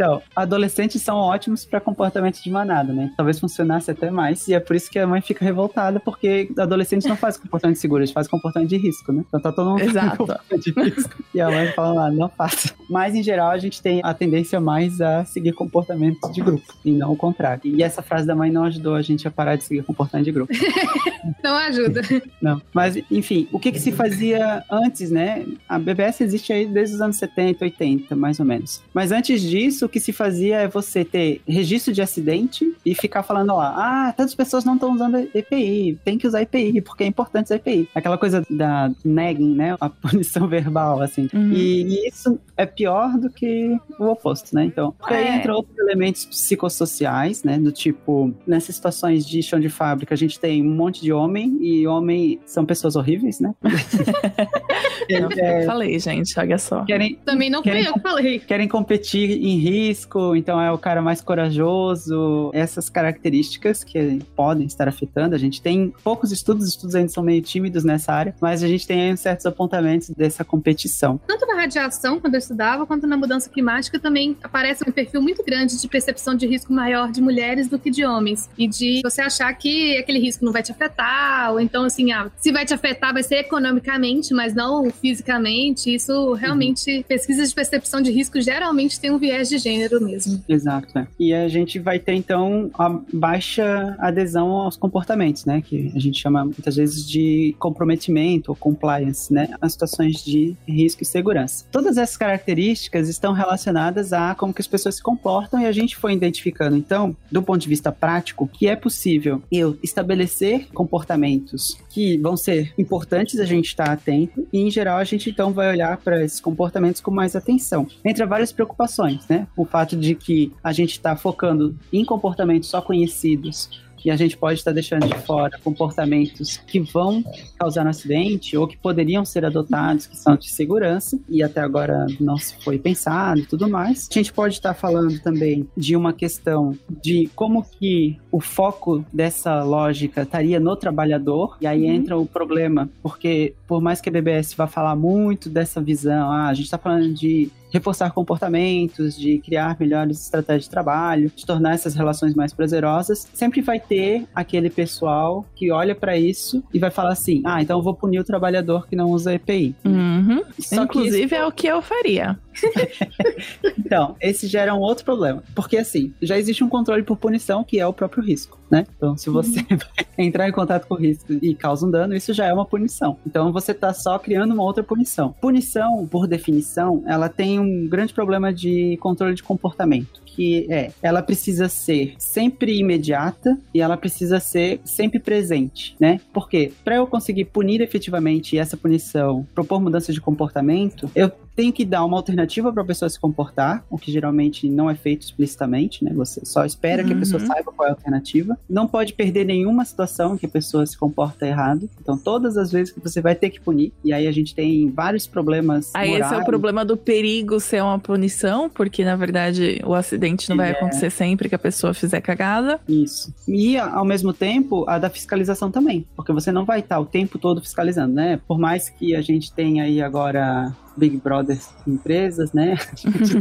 Então, adolescentes são ótimos para comportamento de manada, né? Talvez funcionasse até mais. E é por isso que a mãe fica revoltada, porque adolescentes não fazem comportamento seguro, eles fazem comportamento de risco, né? Então tá todo mundo Exato. comportamento de risco. E a mãe fala lá, não faça. Mas, em geral, a gente tem a tendência mais a seguir comportamentos de grupo, e não o contrário. E essa frase da mãe não ajudou a gente a parar de seguir comportamento de grupo. Não ajuda. Não. Mas, enfim, o que que se fazia antes, né? A BBS existe aí desde os anos 70, 80, mais ou menos. Mas antes disso, que se fazia é você ter registro de acidente e ficar falando lá, ah, tantas pessoas não estão usando EPI, tem que usar EPI, porque é importante usar EPI. Aquela coisa da nagging, né? A punição verbal, assim. Uhum. E, e isso é pior do que o oposto, né? Então, porque aí É. entra outros elementos psicossociais, né? Do tipo, nessas situações de chão de fábrica, a gente tem um monte de homem, e homem são pessoas horríveis, né? Eu É, falei, gente, olha só. querem, Também não fui Querem- eu que falei. querem competir em risco, então é o cara mais corajoso, essas características que podem estar afetando. A gente tem poucos estudos, os estudos ainda são meio tímidos nessa área, mas a gente tem certos apontamentos dessa competição. Tanto na radiação, quando eu estudava, quanto na mudança climática, também aparece um perfil muito grande de percepção de risco maior de mulheres do que de homens. E de você achar que aquele risco não vai te afetar, ou então, assim, ah, se vai te afetar, vai ser economicamente, mas não fisicamente. Isso realmente, pesquisas de percepção de risco geralmente tem um viés de gênero mesmo. Exato. é. E a gente vai ter, então, a baixa adesão aos comportamentos, né? Que a gente chama muitas vezes de comprometimento ou compliance, né? As situações de risco e segurança. Todas essas características estão relacionadas a como que as pessoas se comportam e a gente foi identificando, então, do ponto de vista prático, que é possível eu estabelecer comportamentos que vão ser importantes a gente estar atento e, em geral, a gente então vai olhar para esses comportamentos com mais atenção. Entre várias preocupações, né? O fato de que a gente está focando em comportamentos só conhecidos e a gente pode estar deixando de fora comportamentos que vão causar um acidente ou que poderiam ser adotados, que são de segurança, e até agora não se foi pensado e tudo mais. A gente pode estar falando também de uma questão de como que o foco dessa lógica estaria no trabalhador, e aí entra o problema, porque por mais que a BBS vá falar muito dessa visão, ah, a gente está falando de reforçar comportamentos, de criar melhores estratégias de trabalho, de tornar essas relações mais prazerosas, sempre vai ter aquele pessoal que olha para isso e vai falar assim: ah, então eu vou punir o trabalhador que não usa EPI. Uhum. Inclusive, isso- é o que eu faria. Então, esse gera um outro problema. Porque, assim, já existe um controle por punição, que é o próprio risco, né? Então, se você vai entrar em contato com o risco e causa um dano, isso já é uma punição. Então, você tá só criando uma outra punição. Punição, por definição, ela tem um grande problema de controle de comportamento. Que é, ela precisa ser sempre imediata e ela precisa ser sempre presente, né? Porque para eu conseguir punir efetivamente essa punição, propor mudança de comportamento, eu tenho que dar uma alternativa para a pessoa se comportar, o que geralmente não é feito explicitamente, né? Você só espera que a pessoa Uhum. saiba qual é a alternativa. Não pode perder nenhuma situação em que a pessoa se comporta errado. Então, todas as vezes que você vai ter que punir, e aí a gente tem vários problemas. Aí esse é o morais. problema do perigo ser uma punição, porque na verdade o acidente não vai É. acontecer sempre que a pessoa fizer cagada. Isso. E, ao mesmo tempo, a da fiscalização também. Porque você não vai estar o tempo todo fiscalizando, né? Por mais que a gente tenha aí agora Big Brother empresas, né?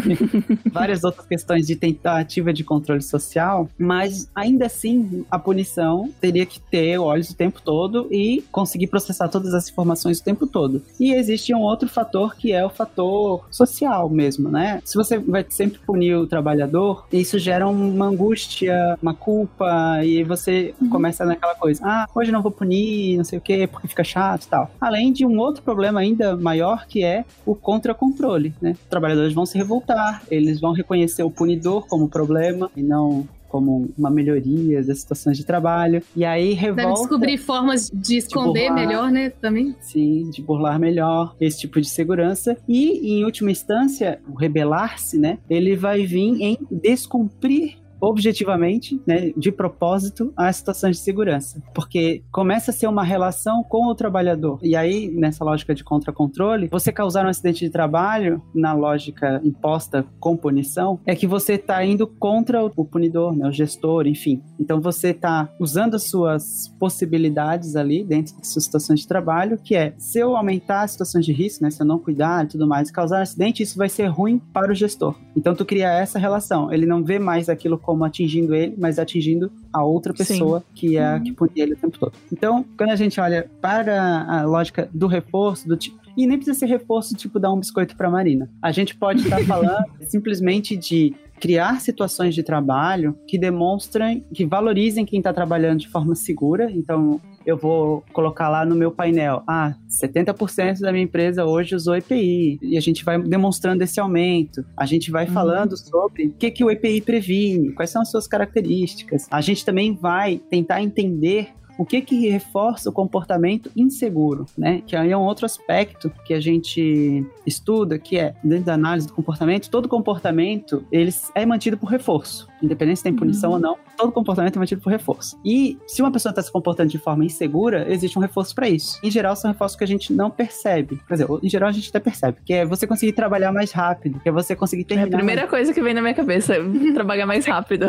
Várias outras questões de tentativa de controle social, mas ainda assim a punição teria que ter olhos o tempo todo e conseguir processar todas as informações o tempo todo. E existe um outro fator que é o fator social mesmo, né? Se você vai sempre punir o trabalhador, isso gera uma angústia, uma culpa, e você começa naquela coisa, ah, hoje não vou punir, não sei o quê, porque fica chato e tal. Além de um outro problema ainda maior que é o contra-controle, né? Os trabalhadores vão se revoltar, eles vão reconhecer o punidor como problema e não como uma melhoria das situações de trabalho. E aí revolta. Deve descobrir formas de esconder burlar. melhor, né? Também. Sim, de burlar melhor esse tipo de segurança. E, em última instância, o rebelar-se, né? Ele vai vir em descumprir objetivamente, né, de propósito, a situação de segurança. Porque começa a ser uma relação com o trabalhador. E aí, nessa lógica de contra-controle, você causar um acidente de trabalho, na lógica imposta com punição, é que você está indo contra o punidor, né, o gestor, enfim. Então você está usando as suas possibilidades ali dentro de suas situações de trabalho, que é, se eu aumentar as situações de risco, né, se eu não cuidar e tudo mais, causar um acidente, isso vai ser ruim para o gestor. Então tu cria essa relação. Ele não vê mais aquilo como atingindo ele, mas atingindo a outra pessoa que é a que pune ele o tempo todo. Então, quando a gente olha para a lógica do reforço, do tipo. E nem precisa ser reforço, tipo, dar um biscoito para Marina. A gente pode estar falando simplesmente de criar situações de trabalho que demonstrem, que valorizem quem está trabalhando de forma segura. Então, eu vou colocar lá no meu painel, ah, 70% da minha empresa hoje usou EPI, e a gente vai demonstrando esse aumento, a gente vai falando sobre o que, que o EPI previne, quais são as suas características. A gente também vai tentar entender o que que reforça o comportamento inseguro, né? Que aí é um outro aspecto que a gente estuda, que é dentro da análise do comportamento, todo comportamento ele é mantido por reforço, independente se tem punição ou não, todo comportamento é mantido por reforço. E se uma pessoa está se comportando de forma insegura, existe um reforço para isso. Em geral, são reforços que a gente não percebe. Quer dizer, em geral a gente até percebe, que é você conseguir trabalhar mais rápido, que é você conseguir É terminar a primeira coisa que vem na minha cabeça, é trabalhar mais rápido.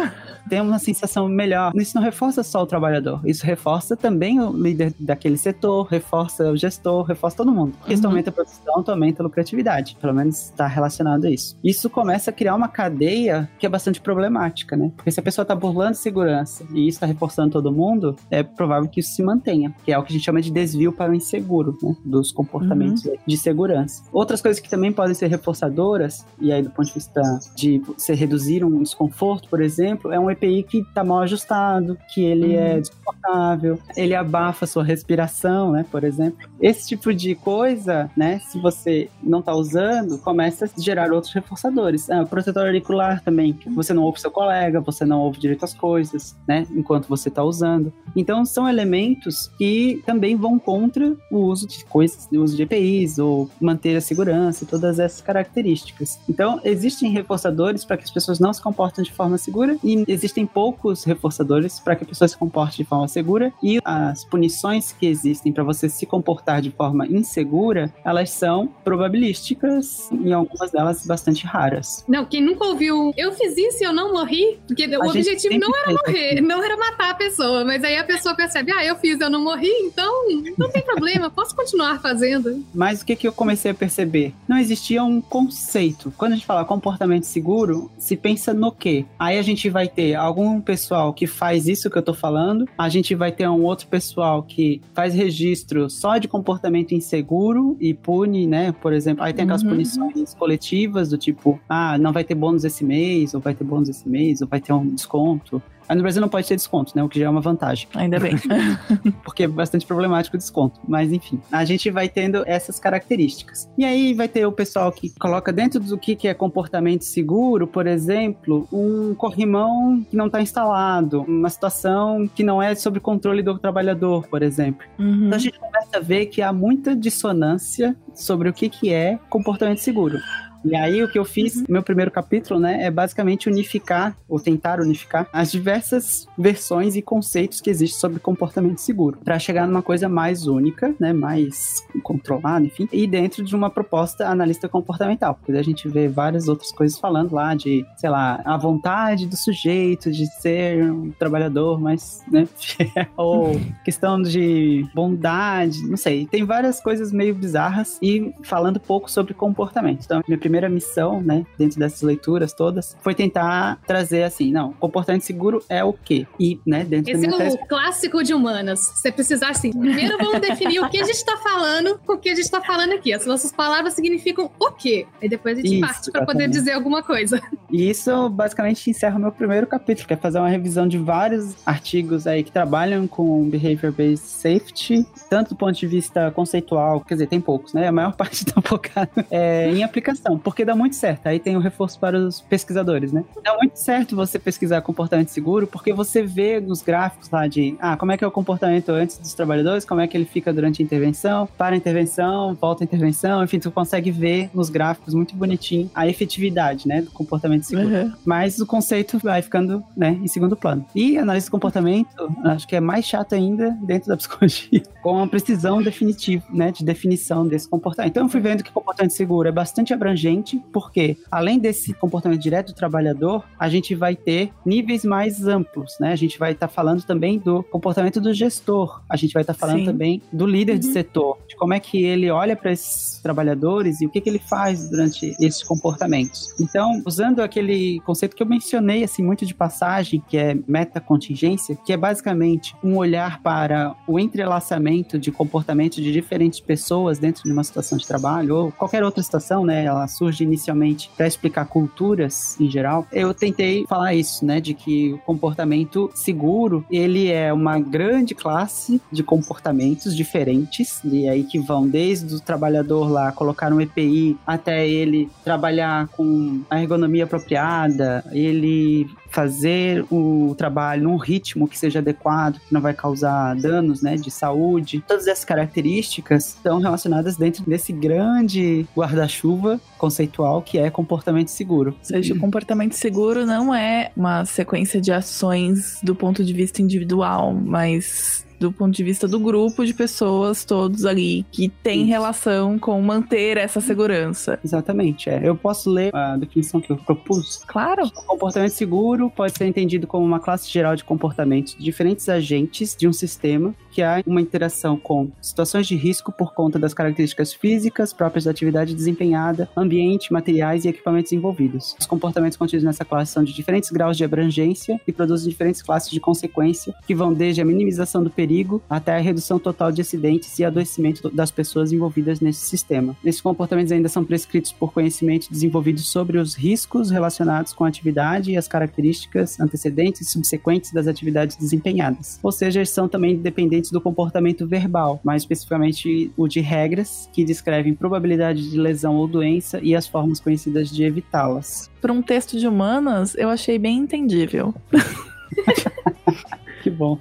ter uma sensação melhor. Isso não reforça só o trabalhador, isso reforça também o líder daquele setor, reforça o gestor, reforça todo mundo. Tu Uhum. aumenta a produção, aumenta a lucratividade. Pelo menos está relacionado a isso. Isso começa a criar uma cadeia que é bastante problemática, né? Porque se a pessoa tá burlando segurança e isso está reforçando todo mundo, é provável que isso se mantenha, que é o que a gente chama de desvio para o inseguro, né? Dos comportamentos de segurança. Outras coisas que também podem ser reforçadoras, e aí do ponto de vista de você reduzir um desconforto, por exemplo, é um EPI que tá mal ajustado, que ele é desconfortável, ele abafa a sua respiração, né, por exemplo. Esse tipo de coisa, né, se você não tá usando, começa a gerar outros reforçadores. Ah, o protetor auricular também, que você não ouve seu colega, você não ouve direito as coisas, né, enquanto você tá usando. Então, são elementos que também vão contra o uso de coisas, o uso de EPIs, ou manter a segurança, todas essas características. Então, existem reforçadores para que as pessoas não se comportem de forma segura, e existem poucos reforçadores para que a pessoa se comporte de forma segura, e as punições que existem para você se comportar de forma insegura, elas são probabilísticas, e algumas delas bastante raras. Não, quem nunca ouviu, eu fiz isso e eu não morri, porque o A gente objetivo não era morrer, assim. não era matar a pessoa, mas aí a pessoa percebe, ah, eu fiz, eu não morri, então não tem problema, posso continuar fazendo. Mas o que, que eu comecei a perceber? Não existia um conceito. Quando a gente fala comportamento seguro, se pensa no quê? Aí a gente vai ter algum pessoal que faz isso que eu tô falando, a gente vai ter um outro pessoal que faz registro só de comportamento inseguro e pune, né? Por exemplo, aí tem aquelas Uhum. punições coletivas do tipo, ah, não vai ter bônus esse mês, ou vai ter bônus esse mês, ou vai ter um desconto. Aí no Brasil não pode ter desconto, né? O que já é uma vantagem Ainda bem. porque é bastante problemático o desconto. Mas enfim, a gente vai tendo essas características. E aí vai ter o pessoal que coloca dentro do que que é comportamento seguro, por exemplo, um corrimão que não está instalado, uma situação que não é sob controle do trabalhador, por exemplo. Uhum. Então a gente começa a ver que há muita dissonância sobre o que que é comportamento seguro. E aí o que eu fiz, meu primeiro capítulo, né, é basicamente unificar, ou tentar unificar, as diversas versões e conceitos que existem sobre comportamento seguro, para chegar numa coisa mais única, né, mais controlada, enfim, e dentro de uma proposta analista comportamental, porque a gente vê várias outras coisas falando lá de, sei lá, a vontade do sujeito de ser um trabalhador mais, né, ou questão de bondade, não sei, tem várias coisas meio bizarras e falando pouco sobre comportamento. Então, minha primeira missão, né, dentro dessas leituras todas, foi tentar trazer assim, não, comportamento seguro é o quê? E, né, dentro Esse da minha é tese, o clássico de humanas. Você precisar, assim, primeiro vamos definir o que a gente tá falando com o que a gente tá falando aqui. As nossas palavras significam o quê? Aí depois a gente Isso, parte pra poder dizer alguma coisa. E isso basicamente encerra o meu primeiro capítulo, que é fazer uma revisão de vários artigos aí que trabalham com Behavior Based Safety, tanto do ponto de vista conceitual, quer dizer, tem poucos, né? A maior parte tá focada é, em aplicação. Porque dá muito certo. Aí tem o reforço para os pesquisadores, né? Dá muito certo você pesquisar comportamento seguro, porque você vê nos gráficos lá de, ah, como é que é o comportamento antes dos trabalhadores, como é que ele fica durante a intervenção, para a intervenção, volta a intervenção, enfim, tu consegue ver nos gráficos muito bonitinho a efetividade, né, do comportamento seguro. Uhum. Mas o conceito vai ficando, né, em segundo plano. E análise de comportamento, acho que é mais chato ainda dentro da psicologia, com a precisão definitiva, né, de definição desse comportamento. Então eu fui vendo que comportamento seguro é bastante abrangente, porque além desse comportamento direto do trabalhador, a gente vai ter níveis mais amplos, né? A gente vai estar falando também do comportamento do gestor, a gente vai estar falando Sim. também do líder de Uhum. setor, de como é que ele olha para esses trabalhadores e o que, que ele faz durante esses comportamentos. Então, usando aquele conceito que eu mencionei assim muito de passagem, que é metacontingência, que é basicamente um olhar para o entrelaçamento de comportamentos de diferentes pessoas dentro de uma situação de trabalho ou qualquer outra situação, né? Surge inicialmente para explicar culturas em geral. Eu tentei falar isso, né, de que o comportamento seguro, ele é uma grande classe de comportamentos diferentes, e aí que vão desde o trabalhador lá colocar um EPI até ele trabalhar com a ergonomia apropriada, ele fazer o trabalho num ritmo que seja adequado, que não vai causar danos, né, de saúde. Todas essas características estão relacionadas dentro desse grande guarda-chuva conceitual que é comportamento seguro. Ou seja, o comportamento seguro não é uma sequência de ações do ponto de vista individual, mas do ponto de vista do grupo de pessoas todos ali que tem Isso. relação com manter essa segurança. Exatamente, é. Eu posso ler a definição que eu propus? Claro. O comportamento seguro pode ser entendido como uma classe geral de comportamentos de diferentes agentes de um sistema que há uma interação com situações de risco por conta das características físicas próprias da atividade desempenhada, ambiente, materiais e equipamentos envolvidos. Os comportamentos contidos nessa classe são de diferentes graus de abrangência e produzem diferentes classes de consequência que vão desde a minimização do perigo até a redução total de acidentes e adoecimento das pessoas envolvidas nesse sistema. Esses comportamentos ainda são prescritos por conhecimento desenvolvido sobre os riscos relacionados com a atividade e as características antecedentes e subsequentes das atividades desempenhadas. Ou seja, eles são também dependentes do comportamento verbal, mais especificamente o de regras, que descrevem probabilidade de lesão ou doença e as formas conhecidas de evitá-las. Para um texto de humanas, eu achei bem entendível. Que bom.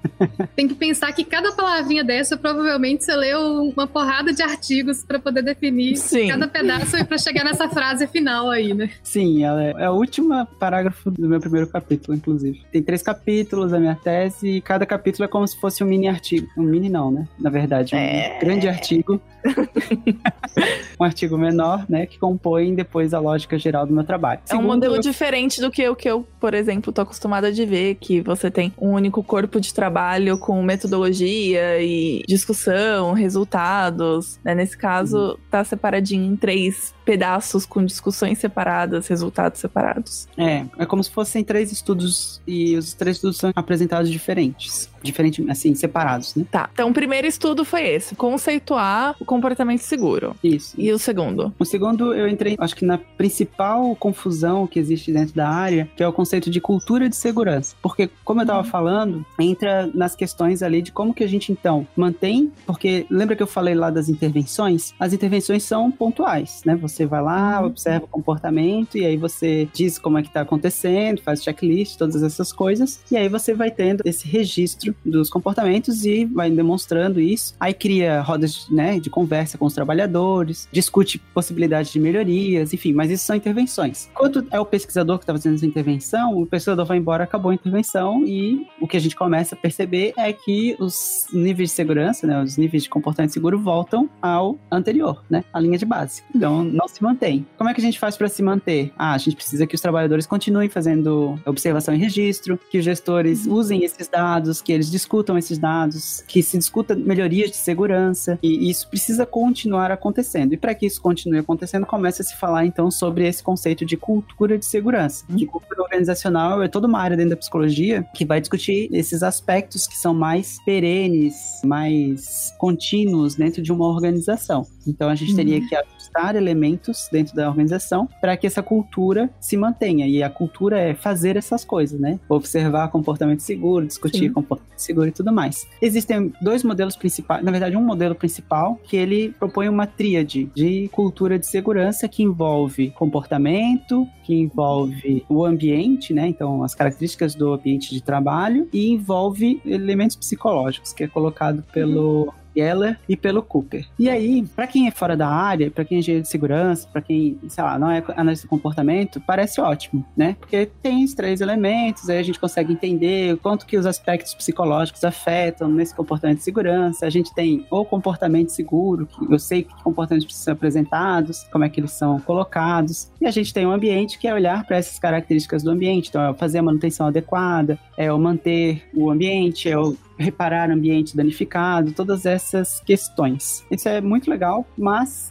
Tem que pensar que cada palavrinha dessa, provavelmente você leu uma porrada de artigos pra poder definir Sim. cada pedaço e pra chegar nessa frase final aí, né? Sim, ela é, a última parágrafo do meu primeiro capítulo, inclusive. Tem três capítulos da minha tese e cada capítulo é como se fosse um mini artigo. Um mini não, né? Na verdade, um É. grande artigo. um artigo menor, né? Que compõe depois a lógica geral do meu trabalho. É um modelo eu- diferente do que o que eu, por exemplo, tô acostumada de ver, que você tem um único corpo de trabalho com metodologia e discussão, resultados. né? Nesse caso, tá separadinho em três pedaços com discussões separadas, resultados separados. É, é como se fossem três estudos e os três estudos são apresentados diferentes. Diferente, assim, separados, né? Tá, então o primeiro estudo foi esse, conceituar o comportamento seguro. Isso. E o segundo? O segundo, eu entrei, acho que na principal confusão que existe dentro da área, que é o conceito de cultura de segurança. Porque, como eu estava falando, entra nas questões ali de como que a gente, então, mantém, porque lembra que eu falei lá das intervenções? As intervenções são pontuais, né? Você vai lá, observa o comportamento, e aí você diz como é que tá acontecendo, faz checklist, todas essas coisas, e aí você vai tendo esse registro dos comportamentos e vai demonstrando isso. Aí cria rodas né, de conversa com os trabalhadores, discute possibilidades de melhorias, enfim, mas isso são intervenções. Quando é o pesquisador que está fazendo essa intervenção, o pesquisador vai embora, acabou a intervenção e o que a gente começa a perceber é que os níveis de segurança, né, os níveis de comportamento seguro voltam ao anterior, né, a linha de base. Então não se mantém. Como é que a gente faz para se manter? Ah, a gente precisa que os trabalhadores continuem fazendo observação e registro, que os gestores usem esses dados, que eles discutam esses dados, que se discuta melhorias de segurança, e isso precisa continuar acontecendo. E para que isso continue acontecendo, começa a se falar então sobre esse conceito de cultura de segurança. Que cultura organizacional é toda uma área dentro da psicologia que vai discutir esses aspectos que são mais perenes, mais contínuos dentro de uma organização. Então a gente teria que ajustar elementos dentro da organização para que essa cultura se mantenha. E a cultura é fazer essas coisas, né? Observar comportamento seguro, discutir Sim. comportamento seguro e tudo mais. Existem dois modelos principais, na verdade, um modelo principal que ele propõe uma tríade de cultura de segurança que envolve comportamento, que envolve o ambiente, né? Então, as características do ambiente de trabalho e envolve elementos psicológicos, que é colocado pelo Geller e pelo Cooper. E aí, para quem é fora da área, para quem é engenheiro de segurança, para quem, sei lá, não é analista de comportamento, parece ótimo, né? Porque tem os três elementos, aí a gente consegue entender o quanto que os aspectos psicológicos afetam nesse comportamento de segurança. A gente tem o comportamento seguro, que eu sei que comportamentos precisam ser apresentados, como é que eles são colocados. E a gente tem o ambiente, que é olhar para essas características do ambiente. Então, é fazer a manutenção adequada, é o manter o ambiente, é o reparar ambiente danificado, todas essas questões. Isso é muito legal, mas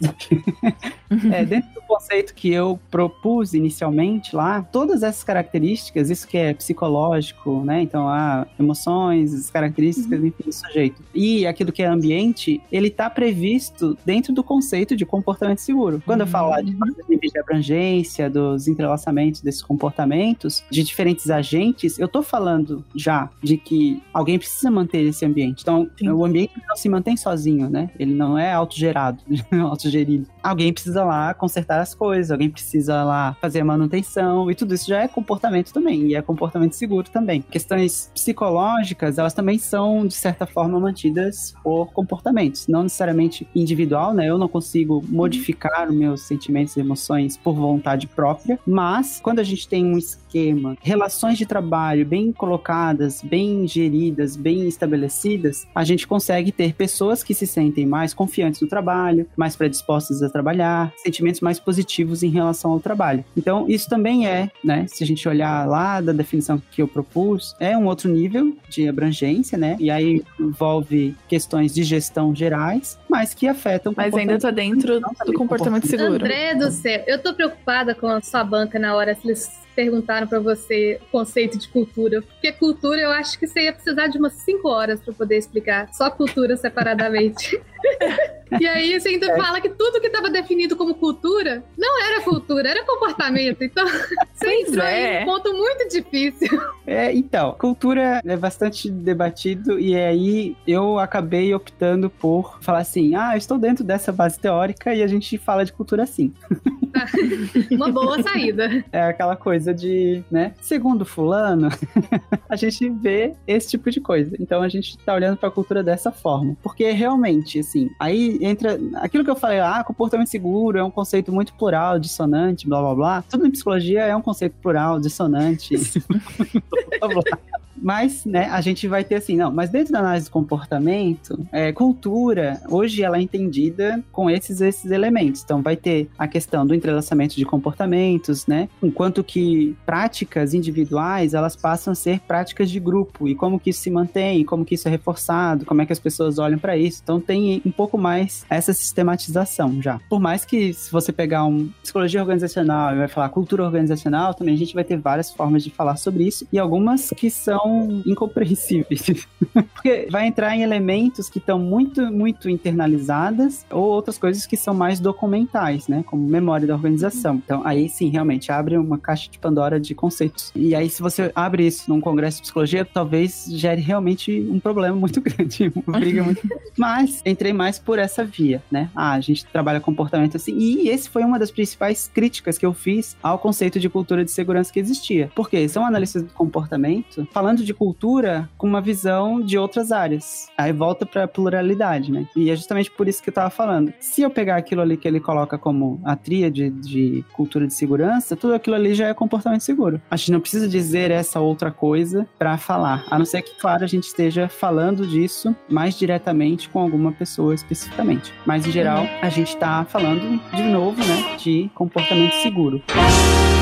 é, dentro do conceito que eu propus inicialmente lá, todas essas características, isso que é psicológico, né? Então, há emoções, as características, enfim, do sujeito. E aquilo que é ambiente, ele está previsto dentro do conceito de comportamento seguro. Quando eu falo lá de níveis de abrangência, dos entrelaçamentos desses comportamentos, de diferentes agentes, eu tô falando já de que alguém precisa manter esse ambiente. Então, Sim. o ambiente não se mantém sozinho, né? Ele não é autogerado, autogerido. Alguém precisa lá consertar as coisas, alguém precisa lá fazer a manutenção, e tudo isso já é comportamento também, e é comportamento seguro também. Questões psicológicas, elas também são, de certa forma, mantidas por comportamentos, não necessariamente individual, né? Eu não consigo modificar os meus sentimentos e emoções por vontade própria, mas quando a gente tem um esquema, relações de trabalho bem colocadas, bem geridas, bem estabelecidas, a gente consegue ter pessoas que se sentem mais confiantes no trabalho, mais predispostas a trabalhar, sentimentos mais positivos em relação ao trabalho. Então, isso também é, né, se a gente olhar lá da definição que eu propus, é um outro nível de abrangência, né? E aí envolve questões de gestão gerais, mas que afetam Mas ainda comportamento tá dentro do comportamento seguro. André do céu, eu tô preocupada com a sua banca na hora se eles perguntaram pra você o conceito de cultura. Porque cultura eu acho que você ia precisar de umas 5 horas pra poder explicar. Só cultura separadamente. e aí você ainda É. fala que tudo que tava definido como cultura não era cultura, era comportamento. Então, você entrou é. em um ponto muito difícil. É, então, cultura é bastante debatido e aí eu acabei optando por falar assim, ah, eu estou dentro dessa base teórica e a gente fala de cultura assim. Uma boa saída. É aquela coisa de, né, segundo fulano, a gente vê esse tipo de coisa. Então a gente tá olhando pra cultura dessa forma. Porque realmente, assim, aí entra aquilo que eu falei, ah, comportamento seguro é um conceito muito plural, dissonante, blá blá blá. Tudo em psicologia é um conceito plural, dissonante. blá, blá. Mas, né, a gente vai ter assim, não, mas dentro da análise do comportamento, é, cultura, hoje ela é entendida com esses, esses elementos. Então, vai ter a questão do entrelaçamento de comportamentos, né, enquanto que práticas individuais, elas passam a ser práticas de grupo, e como que isso se mantém, como que isso é reforçado, como é que as pessoas olham para isso. Então, tem um pouco mais essa sistematização já. Por mais que, se você pegar um psicologia organizacional e vai falar cultura organizacional, também a gente vai ter várias formas de falar sobre isso, e algumas que são incompreensíveis. Porque vai entrar em elementos que estão muito, muito internalizadas, ou outras coisas que são mais documentais, né? Como memória da organização. Então, aí sim, realmente, abre uma caixa de Pandora de conceitos. E aí, se você abre isso num congresso de psicologia, talvez gere realmente um problema muito grande, uma briga muito grande. Mas entrei mais por essa via, né? Ah, a gente trabalha comportamento assim. E esse foi uma das principais críticas que eu fiz ao conceito de cultura de segurança que existia. Porque são analistas do comportamento falando de cultura com uma visão de outras áreas. Aí volta pra pluralidade, né? E é justamente por isso que eu tava falando. Se eu pegar aquilo ali que ele coloca como a tríade de cultura de segurança, tudo aquilo ali já é comportamento seguro. A gente não precisa dizer essa outra coisa pra falar. A não ser que, claro, a gente esteja falando disso mais diretamente com alguma pessoa especificamente. Mas, em geral, a gente tá falando, de novo, né, de comportamento seguro. Então,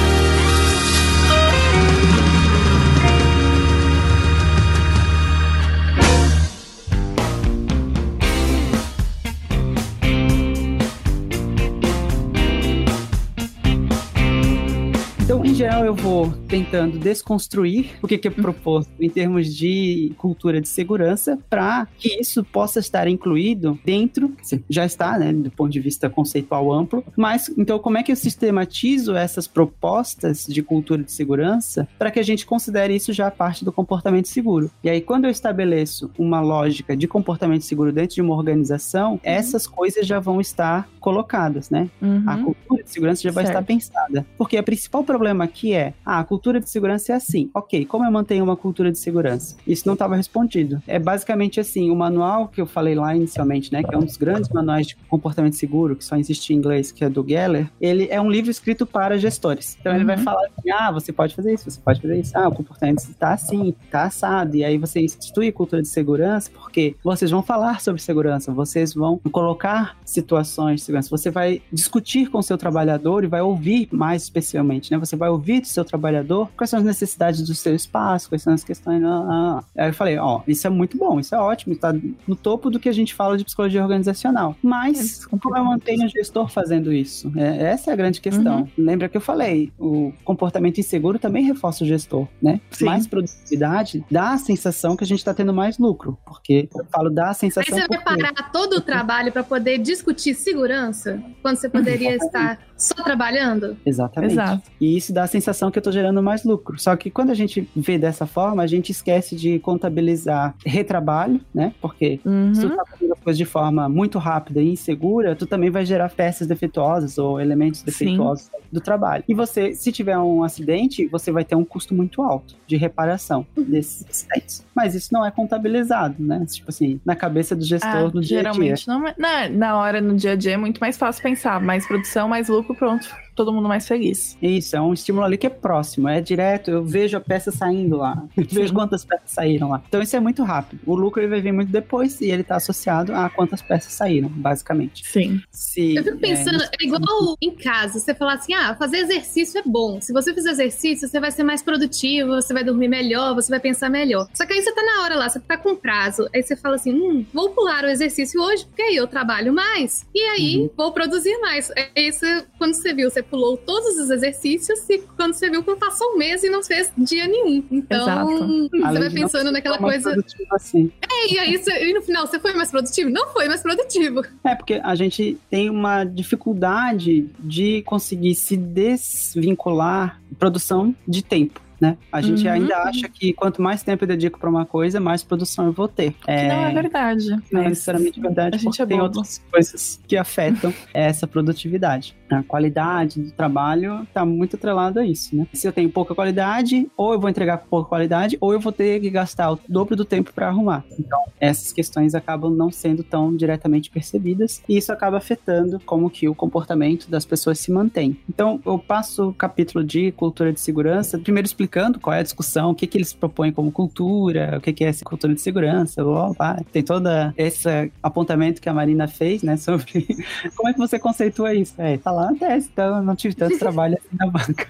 geral, eu vou tentando desconstruir o que, que é proposto em termos de cultura de segurança para que isso possa estar incluído dentro, já está, né, do ponto de vista conceitual amplo, mas então como é que eu sistematizo essas propostas de cultura de segurança para que a gente considere isso já parte do comportamento seguro? E aí, quando eu estabeleço uma lógica de comportamento seguro dentro de uma organização, uhum. essas coisas já vão estar colocadas, né? Uhum. A cultura de segurança já vai certo. estar pensada. Porque o principal problema aqui é, ah, a cultura de segurança é assim. Ok, como eu mantenho uma cultura de segurança? Isso não estava respondido. É basicamente assim, o manual que eu falei lá inicialmente, né, que é um dos grandes manuais de comportamento seguro, que só existe em inglês, que é do Geller, ele é um livro escrito para gestores. Então uhum. ele vai uhum. falar assim, ah, você pode fazer isso, você pode fazer isso, ah, o comportamento está assim, está assado, e aí você institui cultura de segurança, porque vocês vão falar sobre segurança, vocês vão colocar situações de segurança, você vai discutir com o seu trabalhador e vai ouvir mais especialmente, né, você vai ouvir do seu trabalhador quais são as necessidades do seu espaço, quais são as questões, ah, ah. aí eu falei, ó, isso é muito bom, isso é ótimo, está no topo do que a gente fala de psicologia organizacional, mas é como eu mantenho o gestor fazendo isso? É, essa é a grande questão. Uhum. Lembra que eu falei, o comportamento inseguro também reforça o gestor, né? Sim. Mais produtividade dá a sensação que a gente está tendo mais lucro, porque eu falo dá a sensação. Aí você vai parar todo o trabalho para poder discutir segurança, quando você poderia estar só trabalhando? Exatamente. Exato. E isso dá a sensação que eu estou gerando mais lucro. Só que quando a gente vê dessa forma, a gente esquece de contabilizar retrabalho, né? Porque uhum. se tu tá fazendo as coisas de forma muito rápida e insegura, tu também vai gerar peças defeituosas ou elementos defeituosos Sim. do trabalho. E você, se tiver um acidente, você vai ter um custo muito alto de reparação desses acidentes. Mas isso não é contabilizado, né? Tipo assim, na cabeça do gestor ah, no dia a dia. Geralmente não, é, na, na hora, no dia a dia, é muito mais fácil pensar. Mais produção, mais lucro, pronto todo mundo mais feliz. Isso, é um estímulo ali que é próximo, é direto, eu vejo a peça saindo lá, vejo quantas peças saíram lá. Então isso é muito rápido. O lucro ele vai vir muito depois e ele está associado a quantas peças saíram, basicamente. Sim. Se, eu fico pensando, é, é igual em casa, você falar assim, ah, fazer exercício é bom. Se você fizer exercício, você vai ser mais produtivo, você vai dormir melhor, você vai pensar melhor. Só que aí você tá na hora lá, você tá com prazo, aí você fala assim, hum, vou pular o exercício hoje, porque aí eu trabalho mais, e aí uhum. vou produzir mais. Aí você, quando você viu, você pulou todos os exercícios e quando você viu que passou um mês e não fez dia nenhum. Então, Exato. você Além vai pensando naquela coisa. Assim. É, e aí você, e no final você foi mais produtivo? Não foi mais produtivo. É, porque a gente tem uma dificuldade de conseguir se desvincular produção de tempo né? A gente uhum. ainda acha que quanto mais tempo eu dedico para uma coisa, mais produção eu vou ter. É... não é verdade. Não é necessariamente verdade, a gente é tem outras coisas que afetam essa produtividade. A qualidade do trabalho está muito atrelada a isso, né? Se eu tenho pouca qualidade, ou eu vou entregar com pouca qualidade, ou eu vou ter que gastar o dobro do tempo para arrumar. Então, essas questões acabam não sendo tão diretamente percebidas e isso acaba afetando como que o comportamento das pessoas se mantém. Então, eu passo o capítulo de cultura de segurança, primeiro explicando qual é a discussão, o que, que eles propõem como cultura, o que, que é essa cultura de segurança, blá, blá. tem todo esse apontamento que a Marina fez, né, sobre como é que você conceitua isso. É, tá lá na tese, então eu não tive tanto trabalho assim na banca.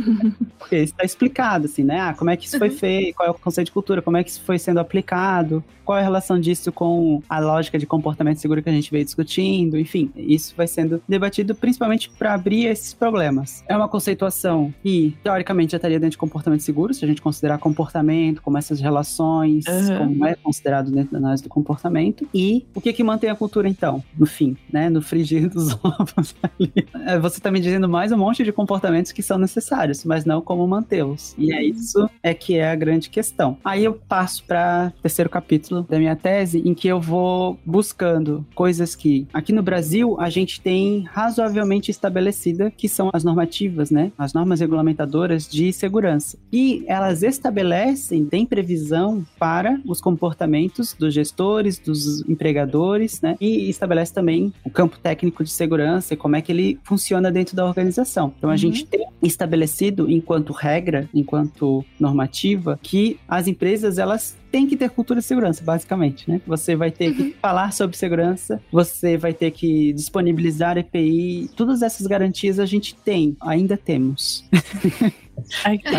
Porque está explicado, assim, né? Ah, como é que isso foi uhum. feito, qual é o conceito de cultura, como é que isso foi sendo aplicado, qual é a relação disso com a lógica de comportamento seguro que a gente veio discutindo, enfim, isso vai sendo debatido principalmente para abrir esses problemas. É uma conceituação que, teoricamente, já estaria dentro de comportamento seguro, se a gente considerar comportamento, como essas relações, uhum. como é considerado dentro da análise do comportamento. E o que que mantém a cultura, então, no fim, né? No frigir dos ovos ali. É, você está me dizendo mais um monte de comportamentos que são necessários, mas não como mantê-los. E é isso é que é a grande questão. Aí eu passo para terceiro capítulo da minha tese, em que eu vou buscando coisas que aqui no Brasil a gente tem razoavelmente estabelecida, que são as normativas, né? As normas regulamentadoras de segurança. E elas estabelecem, têm previsão para os comportamentos dos gestores, dos empregadores, né? E estabelece também o campo técnico de segurança e como é que ele funciona dentro da organização. Então a uhum. gente tem estabelecido enquanto regra, enquanto normativa, que as empresas elas tem que ter cultura de segurança, basicamente, né? Você vai ter que uhum. falar sobre segurança, você vai ter que disponibilizar EPI, todas essas garantias a gente tem, ainda temos. Ai, tá.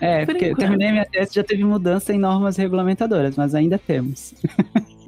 É, porque terminei minha tese já teve mudança em normas regulamentadoras, mas ainda temos.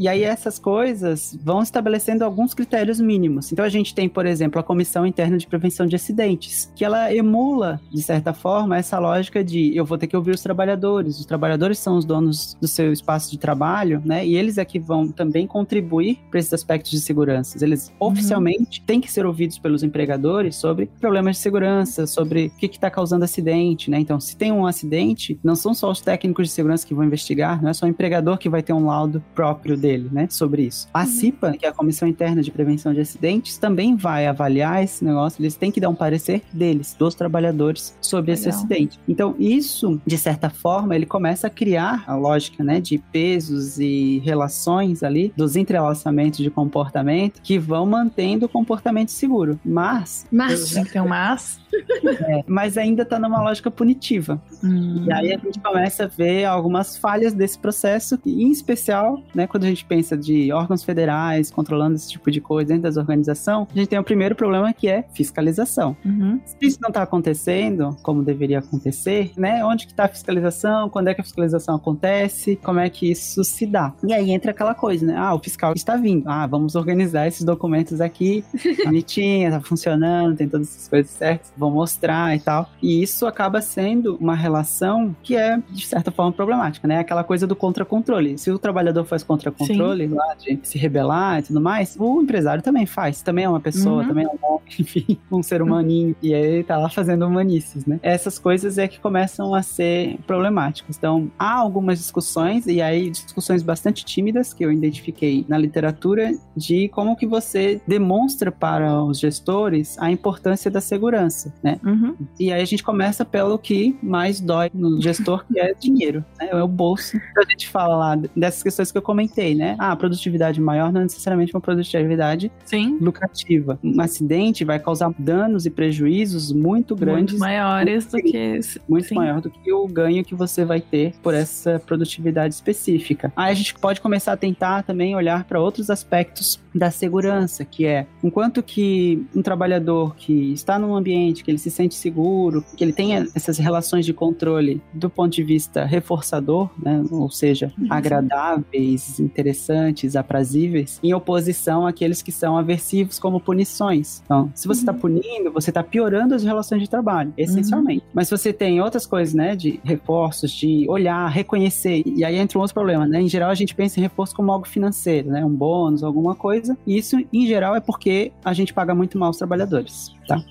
E aí essas coisas vão estabelecendo alguns critérios mínimos. Então a gente tem, por exemplo, a Comissão Interna de Prevenção de Acidentes, que ela emula, de certa forma, essa lógica de eu vou ter que ouvir os trabalhadores. Os trabalhadores são os donos do seu espaço de trabalho, né? E eles é que vão também contribuir para esses aspectos de segurança. Eles uhum. oficialmente têm que ser ouvidos pelos empregadores sobre problemas de segurança, sobre o que está causando acidente, né? Então, se tem um acidente, não são só os técnicos de segurança que vão investigar, não é só o empregador que vai ter um laudo próprio dele, né? Sobre isso. A uhum. CIPA, que é a Comissão Interna de Prevenção de Acidentes, também vai avaliar esse negócio, eles têm que dar um parecer deles, dos trabalhadores, sobre Legal. esse acidente. Então, isso, de certa forma, ele começa a criar a lógica, né, de pesos e relações ali, dos entrelaçamentos de comportamento, que vão mantendo o comportamento seguro. Mas. Mas. Tem que ter um mas. É, mas ainda está numa lógica punitiva. Hum. E aí a gente começa a ver algumas falhas desse processo, em especial, né, quando a gente pensa de órgãos federais controlando esse tipo de coisa dentro das organizações, a gente tem o primeiro problema que é fiscalização. Uhum. Se isso não está acontecendo como deveria acontecer, né, onde que está a fiscalização, quando é que a fiscalização acontece, como é que isso se dá. E aí entra aquela coisa, né, ah, o fiscal está vindo, ah, vamos organizar esses documentos aqui, bonitinha, tá funcionando, tem todas essas coisas certas, vão mostrar e tal. E isso acaba sendo uma relação que é, de certa forma, problemática, né? Aquela coisa do contra-controle. Se o trabalhador faz contra-controle, lá, de se rebelar e tudo mais, o empresário também faz. Também é uma pessoa, uhum. também é um homem, enfim, um ser humaninho. E aí tá lá fazendo humanices, né? Essas coisas é que começam a ser problemáticas. Então, há algumas discussões, e aí discussões bastante tímidas que eu identifiquei na literatura, de como que você demonstra para os gestores a importância da segurança né? Uhum. E aí a gente começa pelo que mais dói no gestor, que é dinheiro, né? É o bolso. A gente fala lá dessas questões que eu comentei, né? Ah, produtividade maior não é necessariamente uma produtividade Sim. lucrativa. Um acidente vai causar danos e prejuízos muito grandes. Muito maiores do que esse. Muito Sim. maior do que o ganho que você vai ter por essa produtividade específica. Aí a gente pode começar a tentar também olhar para outros aspectos da segurança, que é enquanto que um trabalhador que está num ambiente que ele se sente seguro, que ele tenha essas relações de controle do ponto de vista reforçador, né, ou seja, uhum. agradáveis, interessantes, aprazíveis, em oposição àqueles que são aversivos como punições. Então, se você está uhum. punindo, você está piorando as relações de trabalho, essencialmente. Uhum. Mas se você tem outras coisas, né, de reforços, de olhar, reconhecer, e aí entra um outro problema, né? Em geral, a gente pensa em reforço como algo financeiro, né, um bônus, alguma coisa coisa. E isso, em geral, é porque a gente paga muito mal os trabalhadores, tá?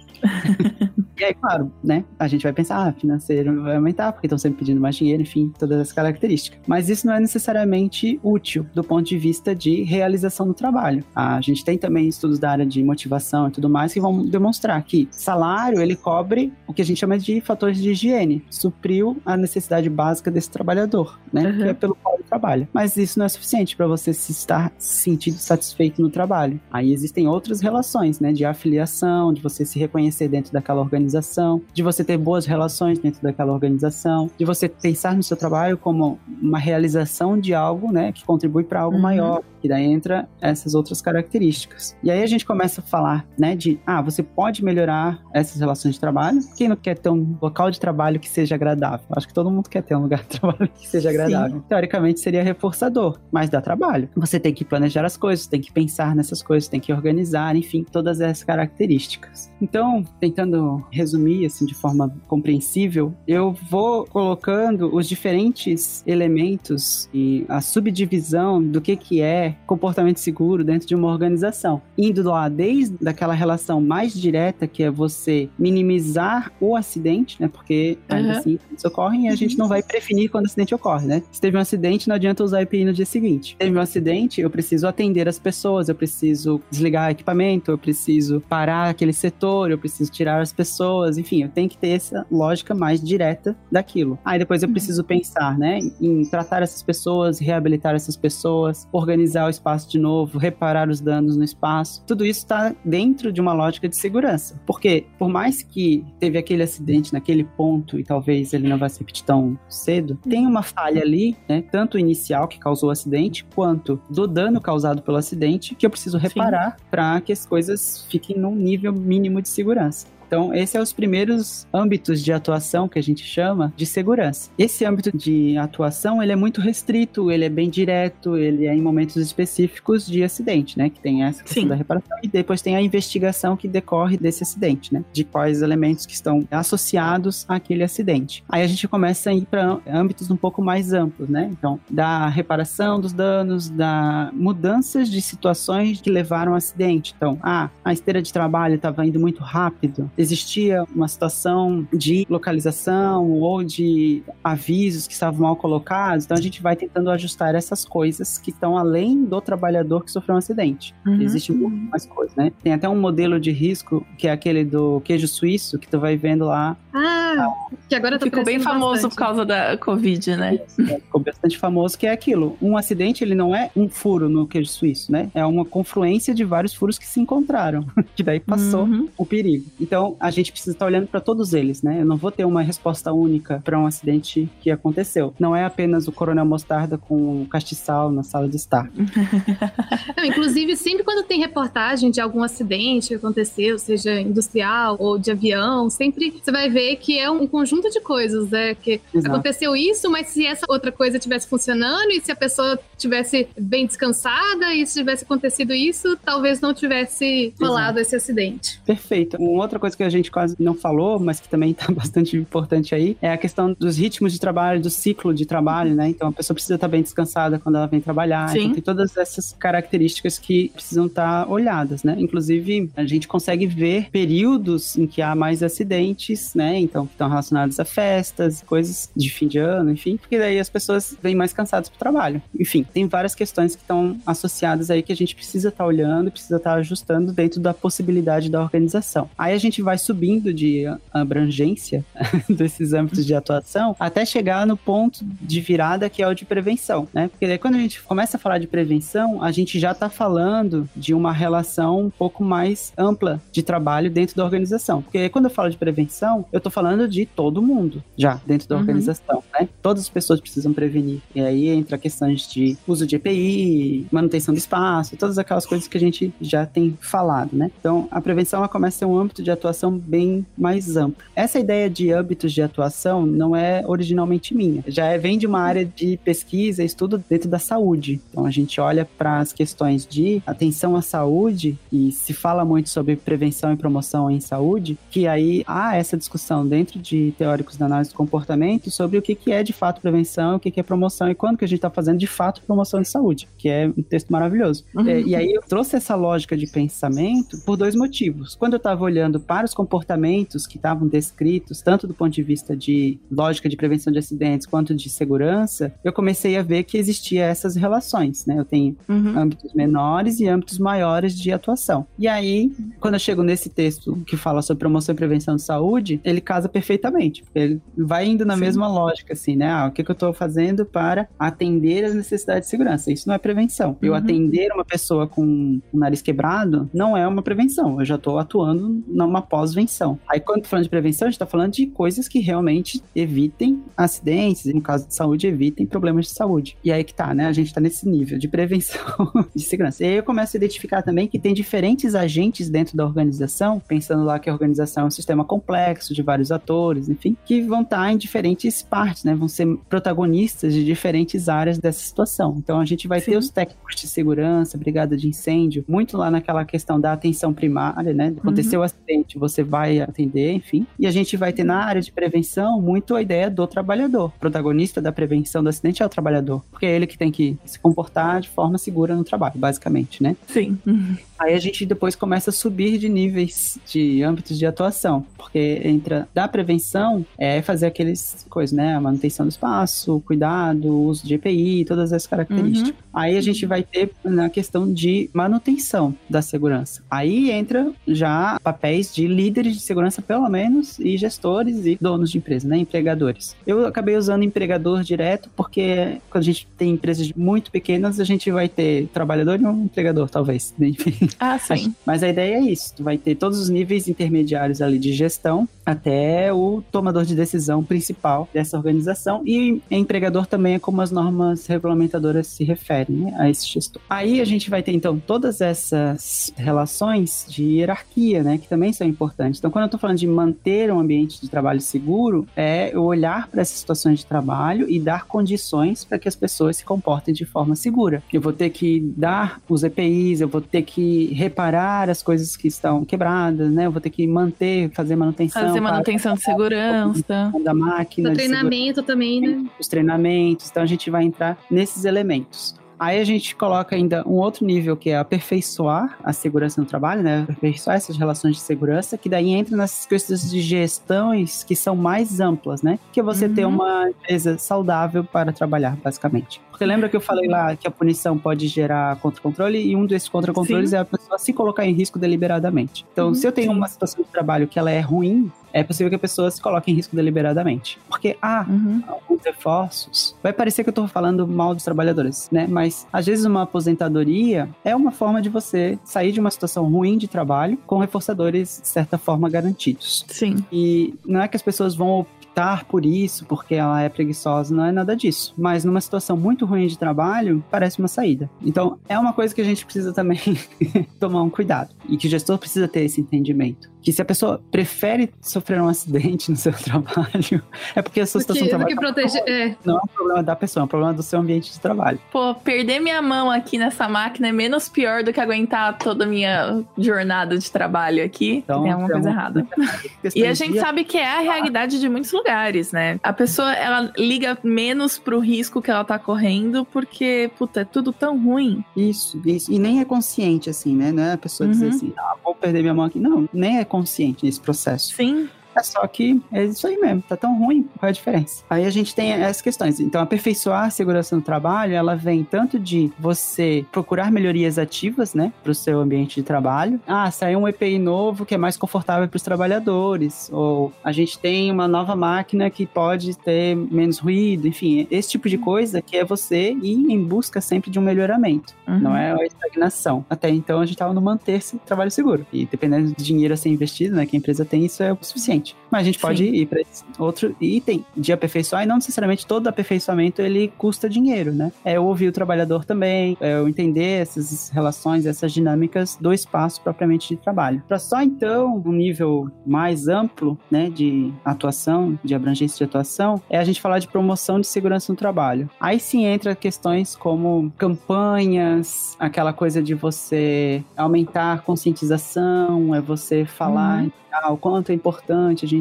E aí, claro, né? A gente vai pensar, ah, financeiro vai aumentar, porque estão sempre pedindo mais dinheiro, enfim, todas as características. Mas isso não é necessariamente útil do ponto de vista de realização do trabalho. A gente tem também estudos da área de motivação e tudo mais que vão demonstrar que salário, ele cobre o que a gente chama de fatores de higiene, supriu a necessidade básica desse trabalhador, né? Uhum. Que é pelo qual ele trabalha. Mas isso não é suficiente para você se estar sentindo satisfeito no trabalho. Aí existem outras relações, né? De afiliação, de você se reconhecer reconhecer dentro daquela organização, de você ter boas relações dentro daquela organização, de você pensar no seu trabalho como uma realização de algo, né, que contribui para algo uhum. maior, que daí entra essas outras características. E aí a gente começa a falar, né, de, ah, você pode melhorar essas relações de trabalho. Quem não quer ter um local de trabalho que seja agradável? Acho que todo mundo quer ter um lugar de trabalho que seja agradável. Sim. Teoricamente seria reforçador, mas dá trabalho. Você tem que planejar as coisas, tem que pensar nessas coisas, tem que organizar, enfim, todas essas características. Então, tentando resumir assim de forma compreensível, eu vou colocando os diferentes elementos e a subdivisão do que que é comportamento seguro dentro de uma organização, indo lá desde daquela relação mais direta que é você minimizar o acidente, né? Porque ainda uhum. assim isso ocorre e a gente não vai prevenir quando o acidente ocorre, né? Se teve um acidente, não adianta usar EPI no dia seguinte. Teve um acidente, eu preciso atender as pessoas, eu preciso desligar equipamento, eu preciso parar aquele setor, eu preciso tirar as pessoas, enfim, eu tenho que ter essa lógica mais direta daquilo. Aí depois eu uhum. preciso pensar, né, em tratar essas pessoas, reabilitar essas pessoas, organizar o espaço de novo, reparar os danos no espaço. Tudo isso está dentro de uma lógica de segurança. Porque por mais que teve aquele acidente naquele ponto e talvez ele não vá se repetir tão cedo, tem uma falha ali, né, tanto inicial que causou o acidente, quanto do dano causado pelo acidente que eu preciso reparar para que as coisas fiquem num nível mínimo de segurança. Então, esses são os primeiros âmbitos de atuação que a gente chama de segurança. Esse âmbito de atuação, ele é muito restrito, ele é bem direto, ele é em momentos específicos de acidente, né? Que tem essa questão Sim. da reparação e depois tem a investigação que decorre desse acidente, né? De quais elementos que estão associados àquele acidente. Aí a gente começa a ir para âmbitos um pouco mais amplos, né? Então, da reparação dos danos, da mudanças de situações que levaram ao acidente. Então, ah, a esteira de trabalho estava indo muito rápido, existia uma situação de localização ou de avisos que estavam mal colocados, então a gente vai tentando ajustar essas coisas que estão além do trabalhador que sofreu um acidente. Uhum. Existe muito mais coisa, né? Tem até um modelo de risco que é aquele do queijo suíço, que tu vai vendo lá. Ah, que agora tá Ficou bem famoso bastante. por causa da Covid, né? Ficou bastante famoso, que é aquilo. Um acidente, ele não é um furo no queijo suíço, né? É uma confluência de vários furos que se encontraram. que daí passou Uhum. o perigo. Então, a gente precisa estar olhando para todos eles, né? Eu não vou ter uma resposta única para um acidente que aconteceu. Não é apenas o coronel Mostarda com o castiçal na sala de estar. Não, inclusive, sempre quando tem reportagem de algum acidente que aconteceu, seja industrial ou de avião, sempre você vai ver que é um conjunto de coisas, né? Que Exato. aconteceu isso, mas se essa outra coisa estivesse funcionando e se a pessoa tivesse bem descansada e se tivesse acontecido isso, talvez não tivesse rolado esse acidente. Perfeito. Uma outra coisa que a gente quase não falou, mas que também está bastante importante aí, é a questão dos ritmos de trabalho, do ciclo de trabalho, né? Então a pessoa precisa estar bem descansada quando ela vem trabalhar. Sim. Então tem todas essas características que precisam estar olhadas, né? Inclusive, a gente consegue ver períodos em que há mais acidentes, né? Então, que estão relacionados a festas, coisas de fim de ano, enfim, porque daí as pessoas vêm mais cansadas pro trabalho. Enfim, tem várias questões que estão associadas aí que a gente precisa estar olhando, precisa estar ajustando dentro da possibilidade da organização. Aí a gente vai subindo de abrangência desses âmbitos de atuação até chegar no ponto de virada que é o de prevenção, né? Porque daí quando a gente começa a falar de prevenção, a gente já está falando de uma relação um pouco mais ampla de trabalho dentro da organização. Porque quando eu falo de prevenção, eu estou falando de todo mundo já dentro da Uhum. organização, né? Todas as pessoas precisam prevenir. E aí entra questões de uso de EPI, manutenção do espaço, todas aquelas coisas que a gente já tem falado, né? Então, a prevenção ela começa a ser um âmbito de atuação bem mais amplo. Essa ideia de âmbitos de atuação não é originalmente minha. Já é- vem de uma área de pesquisa e estudo dentro da saúde. Então, a gente olha para as questões de atenção à saúde e se fala muito sobre prevenção e promoção em saúde, que aí há essa discussão dentro de teóricos da análise do comportamento sobre o que, que é de fato prevenção, o que, que é promoção e quando que a gente está fazendo de fato promoção de saúde, que é um texto maravilhoso. Uhum. É, e aí eu trouxe essa lógica de pensamento por dois motivos. Quando eu estava olhando para os comportamentos que estavam descritos, tanto do ponto de vista de lógica de prevenção de acidentes quanto de segurança, eu comecei a ver que existia essas relações, né? Eu tenho Uhum. âmbitos menores e âmbitos maiores de atuação. E aí, quando eu chego nesse texto que fala sobre promoção e prevenção de saúde, ele casa perfeitamente. Ele vai indo na Sim. mesma lógica, assim, né? Ah, o que, que eu estou fazendo para atender as necessidades de segurança? Isso não é prevenção. Eu Uhum. atender uma pessoa com o nariz quebrado não é uma prevenção. Eu já estou atuando numa pós-venção. Aí, quando falando de prevenção, a gente está falando de coisas que realmente evitem acidentes, e no caso de saúde, evitem problemas de saúde. E aí que tá, né? A gente tá nesse nível de prevenção de segurança. E aí eu começo a identificar também que tem diferentes agentes dentro da organização, pensando lá que a organização é um sistema complexo de vários atores, enfim, que vão estar em diferentes partes, né? Vão ser protagonistas de diferentes áreas dessa situação. Então a gente vai Sim. ter os técnicos de segurança, brigada de incêndio, muito lá naquela questão da atenção primária, né? Aconteceu o acidente, você vai atender, enfim. E a gente vai ter na área de prevenção muito a ideia do trabalhador. O protagonista da prevenção do acidente é o trabalhador, porque é ele que tem que se comportar de forma segura no trabalho, basicamente, né? Sim. Uhum. Aí a gente depois começa a subir de níveis de âmbitos de atuação, porque entra da prevenção é fazer aqueles coisas, né? A manutenção do espaço, cuidado, uso de EPI, todas essas características. Aí a gente vai ter na questão de manutenção da segurança. Aí entra já papéis de líderes de segurança, pelo menos, e gestores e donos de empresa, né? Empregadores. Eu acabei usando empregador direto, porque quando a gente tem empresas muito pequenas, a gente vai ter trabalhador e um empregador, talvez. né? Enfim. Ah, sim. Mas a ideia é isso: tu vai ter todos os níveis intermediários ali de gestão até o tomador de decisão principal dessa organização e empregador também é como as normas regulamentadoras se referem né, a esse gestor. Aí a gente vai ter então todas essas relações de hierarquia, né, que também são importantes. Então, quando eu estou falando de manter um ambiente de trabalho seguro, é eu olhar para essas situações de trabalho e dar condições para que as pessoas se comportem de forma segura. Eu vou ter que dar os EPIs, eu vou ter que reparar as coisas que estão quebradas, né? Eu vou ter que manter, fazer manutenção. Fazer manutenção de segurança. Da máquina. O treinamento também, né? Os treinamentos. Então a gente vai entrar nesses elementos. Aí a gente coloca ainda um outro nível que é aperfeiçoar a segurança no trabalho, né? Aperfeiçoar essas relações de segurança, que daí entra nas questões de gestões que são mais amplas, né? Que é você Uhum. ter uma empresa saudável para trabalhar, basicamente. Porque lembra que eu falei lá que a punição pode gerar contra-controle e um desses contra-controles é a pessoa se colocar em risco deliberadamente. Então, Uhum, se eu tenho uma situação de trabalho que ela é ruim, é possível que a pessoa se coloque em risco deliberadamente. Porque, ah, Uhum. alguns reforços. Vai parecer que eu tô falando mal dos trabalhadores, né? Mas às vezes uma aposentadoria é uma forma de você sair de uma situação ruim de trabalho com reforçadores de certa forma garantidos. Sim. E não é que as pessoas vão optar por isso porque ela é preguiçosa, não é nada disso. Mas numa situação muito ruim de trabalho, parece uma saída. Então, é uma coisa que a gente precisa também tomar um cuidado. E que o gestor precisa ter esse entendimento. Que se a pessoa prefere sofrer um acidente no seu trabalho, é porque a sua situação de trabalho protege. É, não é um problema da pessoa, é um problema do seu ambiente de trabalho. Pô, perder minha mão aqui nessa máquina é menos pior do que aguentar toda a minha jornada de trabalho aqui. Então, Tem alguma é coisa uma- errada. E a gente sabe que é a realidade de muitos lugares, né? A pessoa, ela liga menos pro risco que ela tá correndo, porque, puta, é tudo tão ruim. Isso, isso. E nem é consciente, assim, né? Não é a pessoa dizer Uhum. assim, ah, vou perder minha mão aqui. Não, nem é consciente nesse processo. Sim. É só que é isso aí mesmo, tá tão ruim, qual é a diferença? Aí a gente tem essas questões. Então, aperfeiçoar a segurança no trabalho, ela vem tanto de você procurar melhorias ativas, né, pro seu ambiente de trabalho. Ah, saiu um EPI novo que é mais confortável para os trabalhadores. Ou a gente tem uma nova máquina que pode ter menos ruído, enfim, esse tipo de coisa que é você ir em busca sempre de um melhoramento. Uhum. Não é a estagnação. Até então a gente estava no manter-se trabalho seguro. E dependendo do dinheiro a ser investido, né, que a empresa tem, isso é o suficiente gente. Mas a gente pode Sim. ir para outro item de aperfeiçoar, e não necessariamente todo aperfeiçoamento ele custa dinheiro, né? É eu ouvir o trabalhador também, é eu entender essas relações, essas dinâmicas do espaço propriamente de trabalho. Para só então, um nível mais amplo, né, de atuação, de abrangência de atuação, é a gente falar de promoção de segurança no trabalho. Aí sim entra questões como campanhas, aquela coisa de você aumentar a conscientização, é você falar Uhum. ah, o quanto é importante a gente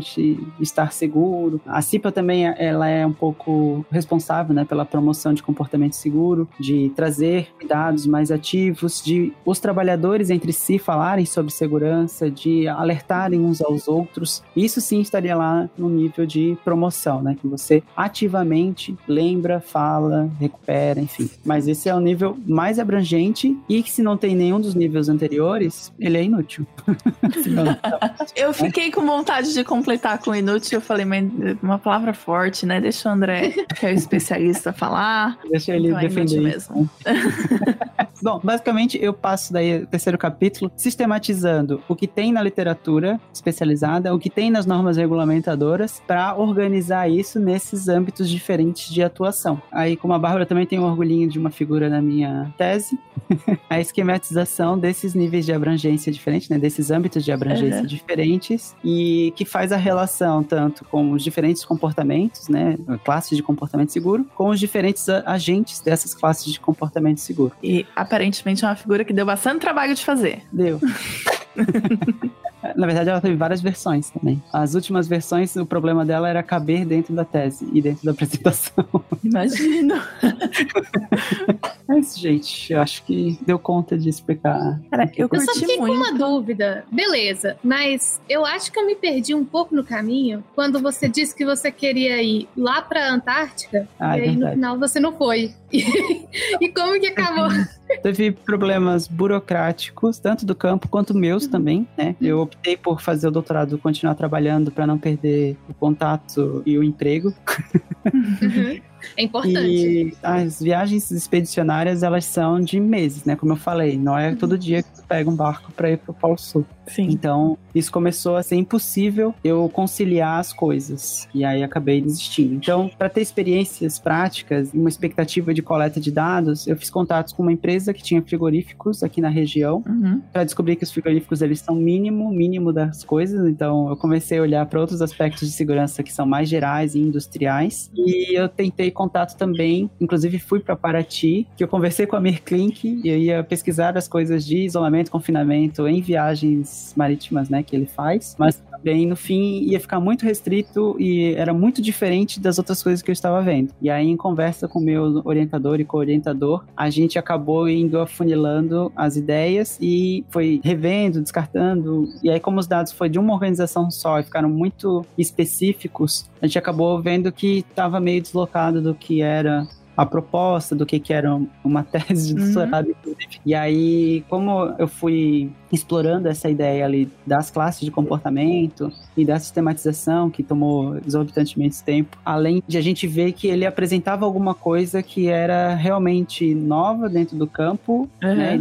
estar seguro. A CIPA também ela é um pouco responsável né, pela promoção de comportamento seguro, de trazer cuidados mais ativos, de os trabalhadores entre si falarem sobre segurança, de alertarem uns aos outros. Isso sim estaria lá no nível de promoção, né? Que você ativamente lembra, fala, recupera, enfim. Mas esse é o nível mais abrangente e que se não tem nenhum dos níveis anteriores, ele é inútil. Eu fiquei com vontade de completar com inútil. Eu falei, mas uma palavra forte, né? Deixa o André, que é o especialista, falar. Deixa ele Então é defender isso. mesmo. Bom, basicamente eu passo daí o terceiro capítulo sistematizando o que tem na literatura especializada, o que tem nas normas regulamentadoras, para organizar isso nesses âmbitos diferentes de atuação. Aí, como a Bárbara também tem um orgulhinho de uma figura na minha tese, a esquematização desses níveis de abrangência diferentes, né, desses âmbitos de abrangência Uhum. diferentes e que faz a relação tanto com os diferentes comportamentos, né, classes de comportamento seguro, com os diferentes agentes dessas classes de comportamento seguro. E aparentemente é uma figura que deu bastante trabalho de fazer. Deu. Na verdade, ela teve várias versões também. As últimas versões, o problema dela era caber dentro da tese e dentro da apresentação. Imagino. É isso, gente. Eu acho que deu conta de explicar. Cara, eu Eu só fiquei com muito. uma dúvida. Beleza, mas eu acho que eu me perdi um pouco no caminho quando você disse que você queria ir lá pra Antártica Ah, e é aí no verdade. final você não foi. e como que acabou? Teve problemas burocráticos, tanto do campo quanto meus Uhum. também, né? Eu optei por fazer o doutorado, continuar trabalhando para não perder o contato e o emprego. Uhum. É importante. E as viagens expedicionárias, elas são de meses, né? Como eu falei, não é todo dia que tu pego um barco para ir pro Polo Sul. Sim. Então, isso começou a ser impossível eu conciliar as coisas. E aí acabei desistindo. Então, para ter experiências práticas e uma expectativa de coleta de dados, eu fiz contatos com uma empresa que tinha frigoríficos aqui na região Uhum. para descobrir que os frigoríficos eles são mínimo, mínimo das coisas. Então, eu comecei a olhar para outros aspectos de segurança que são mais gerais e industriais. E eu tentei contato também, inclusive fui para Paraty, que eu conversei com a Mirklink e eu ia pesquisar as coisas de isolamento, confinamento em viagens marítimas, né, que ele faz. Mas também no fim ia ficar muito restrito e era muito diferente das outras coisas que eu estava vendo. E aí em conversa com meu orientador e co-orientador, a gente acabou indo afunilando as ideias e foi revendo, descartando. E aí como os dados foi de uma organização só e ficaram muito específicos, a gente acabou vendo que estava meio deslocado do que era a proposta do que, que era uma tese de Uhum. doutorado, inclusive. E aí, como eu fui explorando essa ideia ali das classes de comportamento e da sistematização que tomou exorbitantemente tempo, além de a gente ver que ele apresentava alguma coisa que era realmente nova dentro do campo, Uhum. né,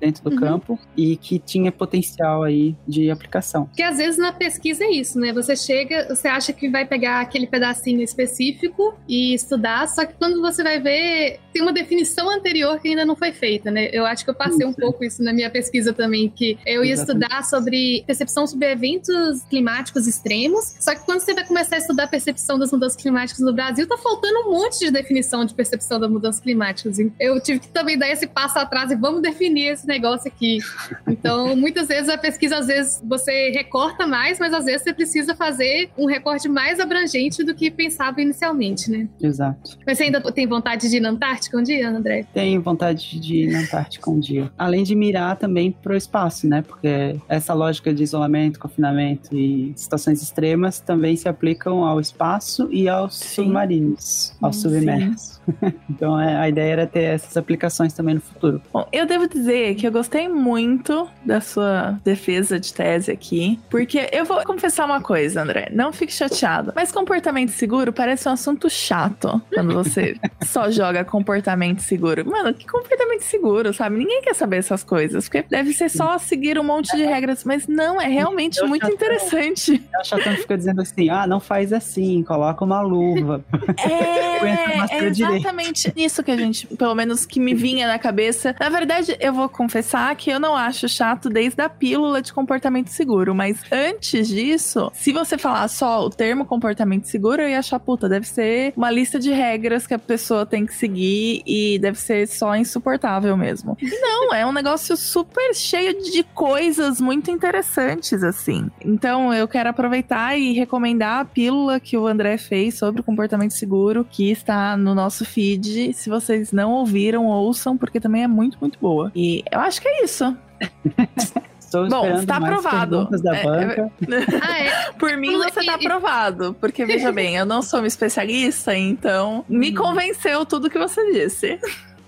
dentro do Uhum. campo e que tinha potencial aí de aplicação. Porque às vezes na pesquisa é isso, né? Você chega, você acha que vai pegar aquele pedacinho específico e estudar, só que quando você vai ver, tem uma definição anterior que ainda não foi feita, né? Eu acho que eu passei um pouco isso na minha pesquisa também, que eu ia Exatamente. estudar sobre percepção sobre eventos climáticos extremos, só que quando você vai começar a estudar a percepção das mudanças climáticas no Brasil, tá faltando um monte de definição de percepção das mudanças climáticas. Eu tive que também dar esse passo atrás e vamos definir esse negócio aqui. Então, muitas vezes a pesquisa, às vezes você recorta mais, mas às vezes você precisa fazer um recorte mais abrangente do que pensava inicialmente, né? Exato. Mas você ainda tem vontade de ir na Antártica um dia, André? Tenho vontade de ir na Antártica um dia. Além de mirar também pro espaço, né? Porque essa lógica de isolamento, confinamento e situações extremas também se aplicam ao espaço e aos Sim. submarinos, aos submersos. então é, a ideia era ter essas aplicações também no futuro. Bom, eu devo dizer que eu gostei muito da sua defesa de tese aqui, porque eu vou confessar uma coisa, André, não fique chateado, mas comportamento seguro parece um assunto chato quando você só joga comportamento seguro. Mano, que comportamento seguro, sabe? Ninguém quer saber essas coisas, porque deve ser só seguir um monte de regras, mas não, é realmente Eu muito tô- interessante. A chatão fica dizendo assim: ah, não faz assim, coloca uma luva. É, é. Exatamente isso que a gente, pelo menos que me vinha na cabeça. Na verdade, eu vou confessar que eu não acho chato desde a pílula de comportamento seguro, mas antes disso, se você falar só o termo comportamento seguro, eu ia achar, puta, deve ser uma lista de regras que a pessoa tem que seguir e deve ser só insuportável mesmo. Não, é um negócio super cheio de coisas muito interessantes, assim. Então, eu quero aproveitar e recomendar a pílula que o André fez sobre o comportamento seguro, que está no nosso feed. Se vocês não ouviram, ouçam, porque também é muito, muito boa. E eu acho que é isso. Estou Bom, está aprovado. É, banca. Ah, é? Por mim, você tá E- e- aprovado. Porque, veja bem, eu não sou uma especialista, então me convenceu tudo que você disse.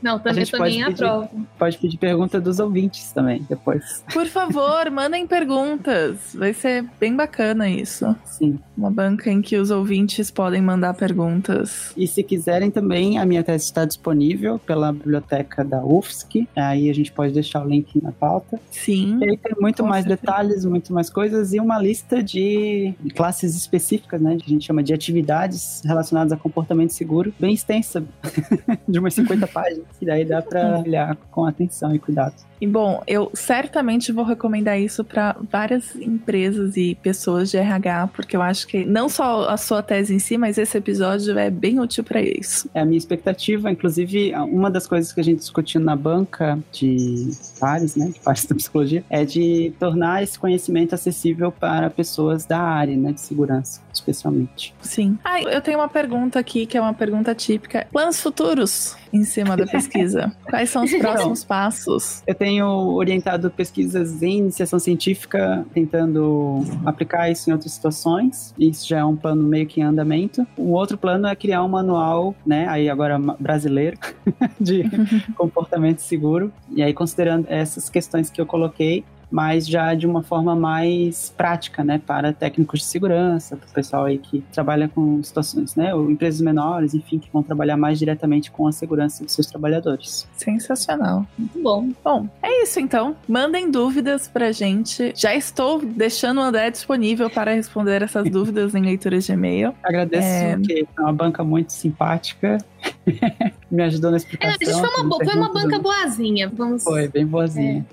Não, também, gente pode também pedir. aprovo. Pode pedir pergunta dos ouvintes também, depois. Por favor, mandem perguntas. Vai ser bem bacana isso. Sim. Uma banca em que os ouvintes podem mandar perguntas. E se quiserem também, a minha tese está disponível pela biblioteca da UFSC. Aí a gente pode deixar o link na pauta. Sim. E aí tem muito mais certeza. detalhes, muito mais coisas e uma lista de classes específicas, né? Que a gente chama de atividades relacionadas a comportamento seguro, bem extensa, de umas 50 páginas. E daí dá para olhar com atenção e cuidado. E bom, eu certamente vou recomendar isso para várias empresas e pessoas de RH, porque eu acho que não só a sua tese em si, mas esse episódio é bem útil para isso. É a minha expectativa, inclusive, uma das coisas que a gente discutiu na banca de pares, né, de pares da psicologia, é de tornar esse conhecimento acessível para pessoas da área, né, de segurança, especialmente. Sim. Ah, eu tenho uma pergunta aqui que é uma pergunta típica. Planos futuros em cima da pesquisa. Quais são os próximos passos? Eu tenho orientado pesquisas em iniciação científica, tentando aplicar isso em outras situações. Isso já é um plano meio que em andamento. Um outro plano é criar um manual, né, aí agora brasileiro, de comportamento seguro. E aí, considerando essas questões que eu coloquei, mas já de uma forma mais prática, né, para técnicos de segurança, para o pessoal aí que trabalha com situações, né, ou empresas menores, enfim, que vão trabalhar mais diretamente com a segurança dos seus trabalhadores. Sensacional. Muito bom. Bom, é isso então. Mandem dúvidas pra gente. Já estou deixando o André disponível para responder essas dúvidas em leituras de e-mail. Agradeço, É. que é uma banca muito simpática. Me ajudou na É, explicação. a gente foi uma, foi uma banca boazinha. Vamos. Foi, bem boazinha.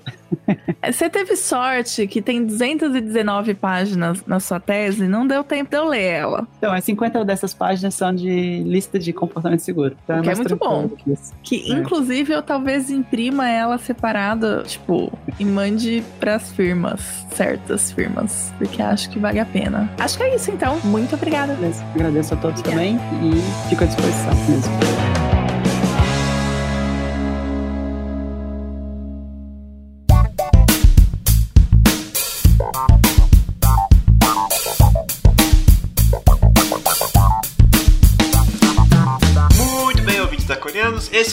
Você teve sorte que tem 219 páginas na sua tese, não deu tempo de eu ler ela. Então, as 50 dessas páginas são de lista de comportamento seguro. Então O que é muito bom. que isso. Que É. inclusive eu talvez imprima ela separada, tipo, e mande pras firmas, certas firmas, porque acho que vale a pena. Acho que é isso então. Muito obrigada. Agradeço a todos também e fico à disposição mesmo. Muito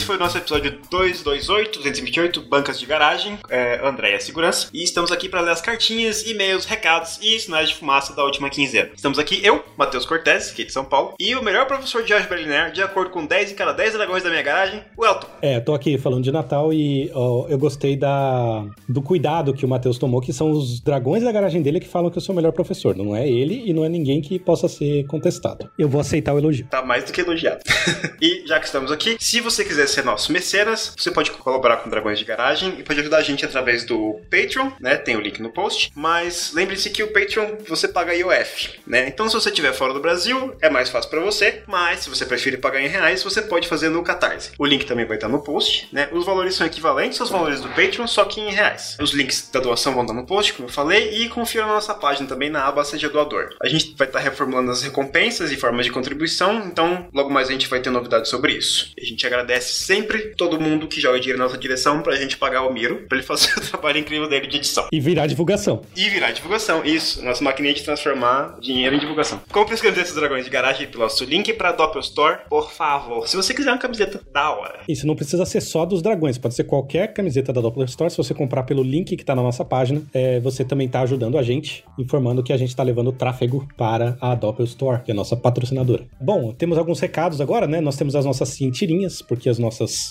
foi o nosso episódio 228, 228, Bancas de Garagem, é, Andréia Segurança. E estamos aqui para ler as cartinhas, e-mails, recados e sinais de fumaça da última quinzena. Estamos aqui, eu, Matheus Cortez, aqui de São Paulo, e o melhor professor de álgebra linear, de acordo com 10 em cada 10 dragões da minha garagem, o Elton. É, tô aqui falando de Natal e ó, eu gostei da, do cuidado que o Matheus tomou, que são os dragões da garagem dele que falam que eu sou o melhor professor. Não é ele e não é ninguém que possa ser contestado. Eu vou aceitar o elogio. Tá mais do que elogiado. e já que estamos aqui, se você quiser ser nosso mecenas, você pode colaborar com Dragões de Garagem e pode ajudar a gente através do Patreon, né? Tem o link no post. Mas lembre-se que o Patreon você paga IOF, né? Então se você estiver fora do Brasil, é mais fácil para você. Mas se você preferir pagar em reais, você pode fazer no Catarse. O link também vai estar no post, né? Os valores são equivalentes aos valores do Patreon, só que em reais. Os links da doação vão estar no post, como eu falei, e confira na nossa página também na aba Seja Doador. A gente vai estar reformulando as recompensas e formas de contribuição, então logo mais a gente vai ter novidades sobre isso. A gente agradece sempre todo mundo que joga dinheiro na nossa direção pra gente pagar o Miro, pra ele fazer o trabalho incrível dele de edição. E virar divulgação. E virar divulgação, isso. Nossa maquininha de transformar dinheiro em divulgação. Compre os camisetas dos dragões de garagem pelo nosso link pra Doppel Store, por favor. Se você quiser uma camiseta da hora. Isso não precisa ser só dos dragões, pode ser qualquer camiseta da Doppler Store. Se você comprar pelo link que tá na nossa página, é, você também tá ajudando a gente, informando que a gente tá levando tráfego para a Doppel Store, que é a nossa patrocinadora. Bom, temos alguns recados agora, né? Nós temos as nossas cientirinhas, porque as nossas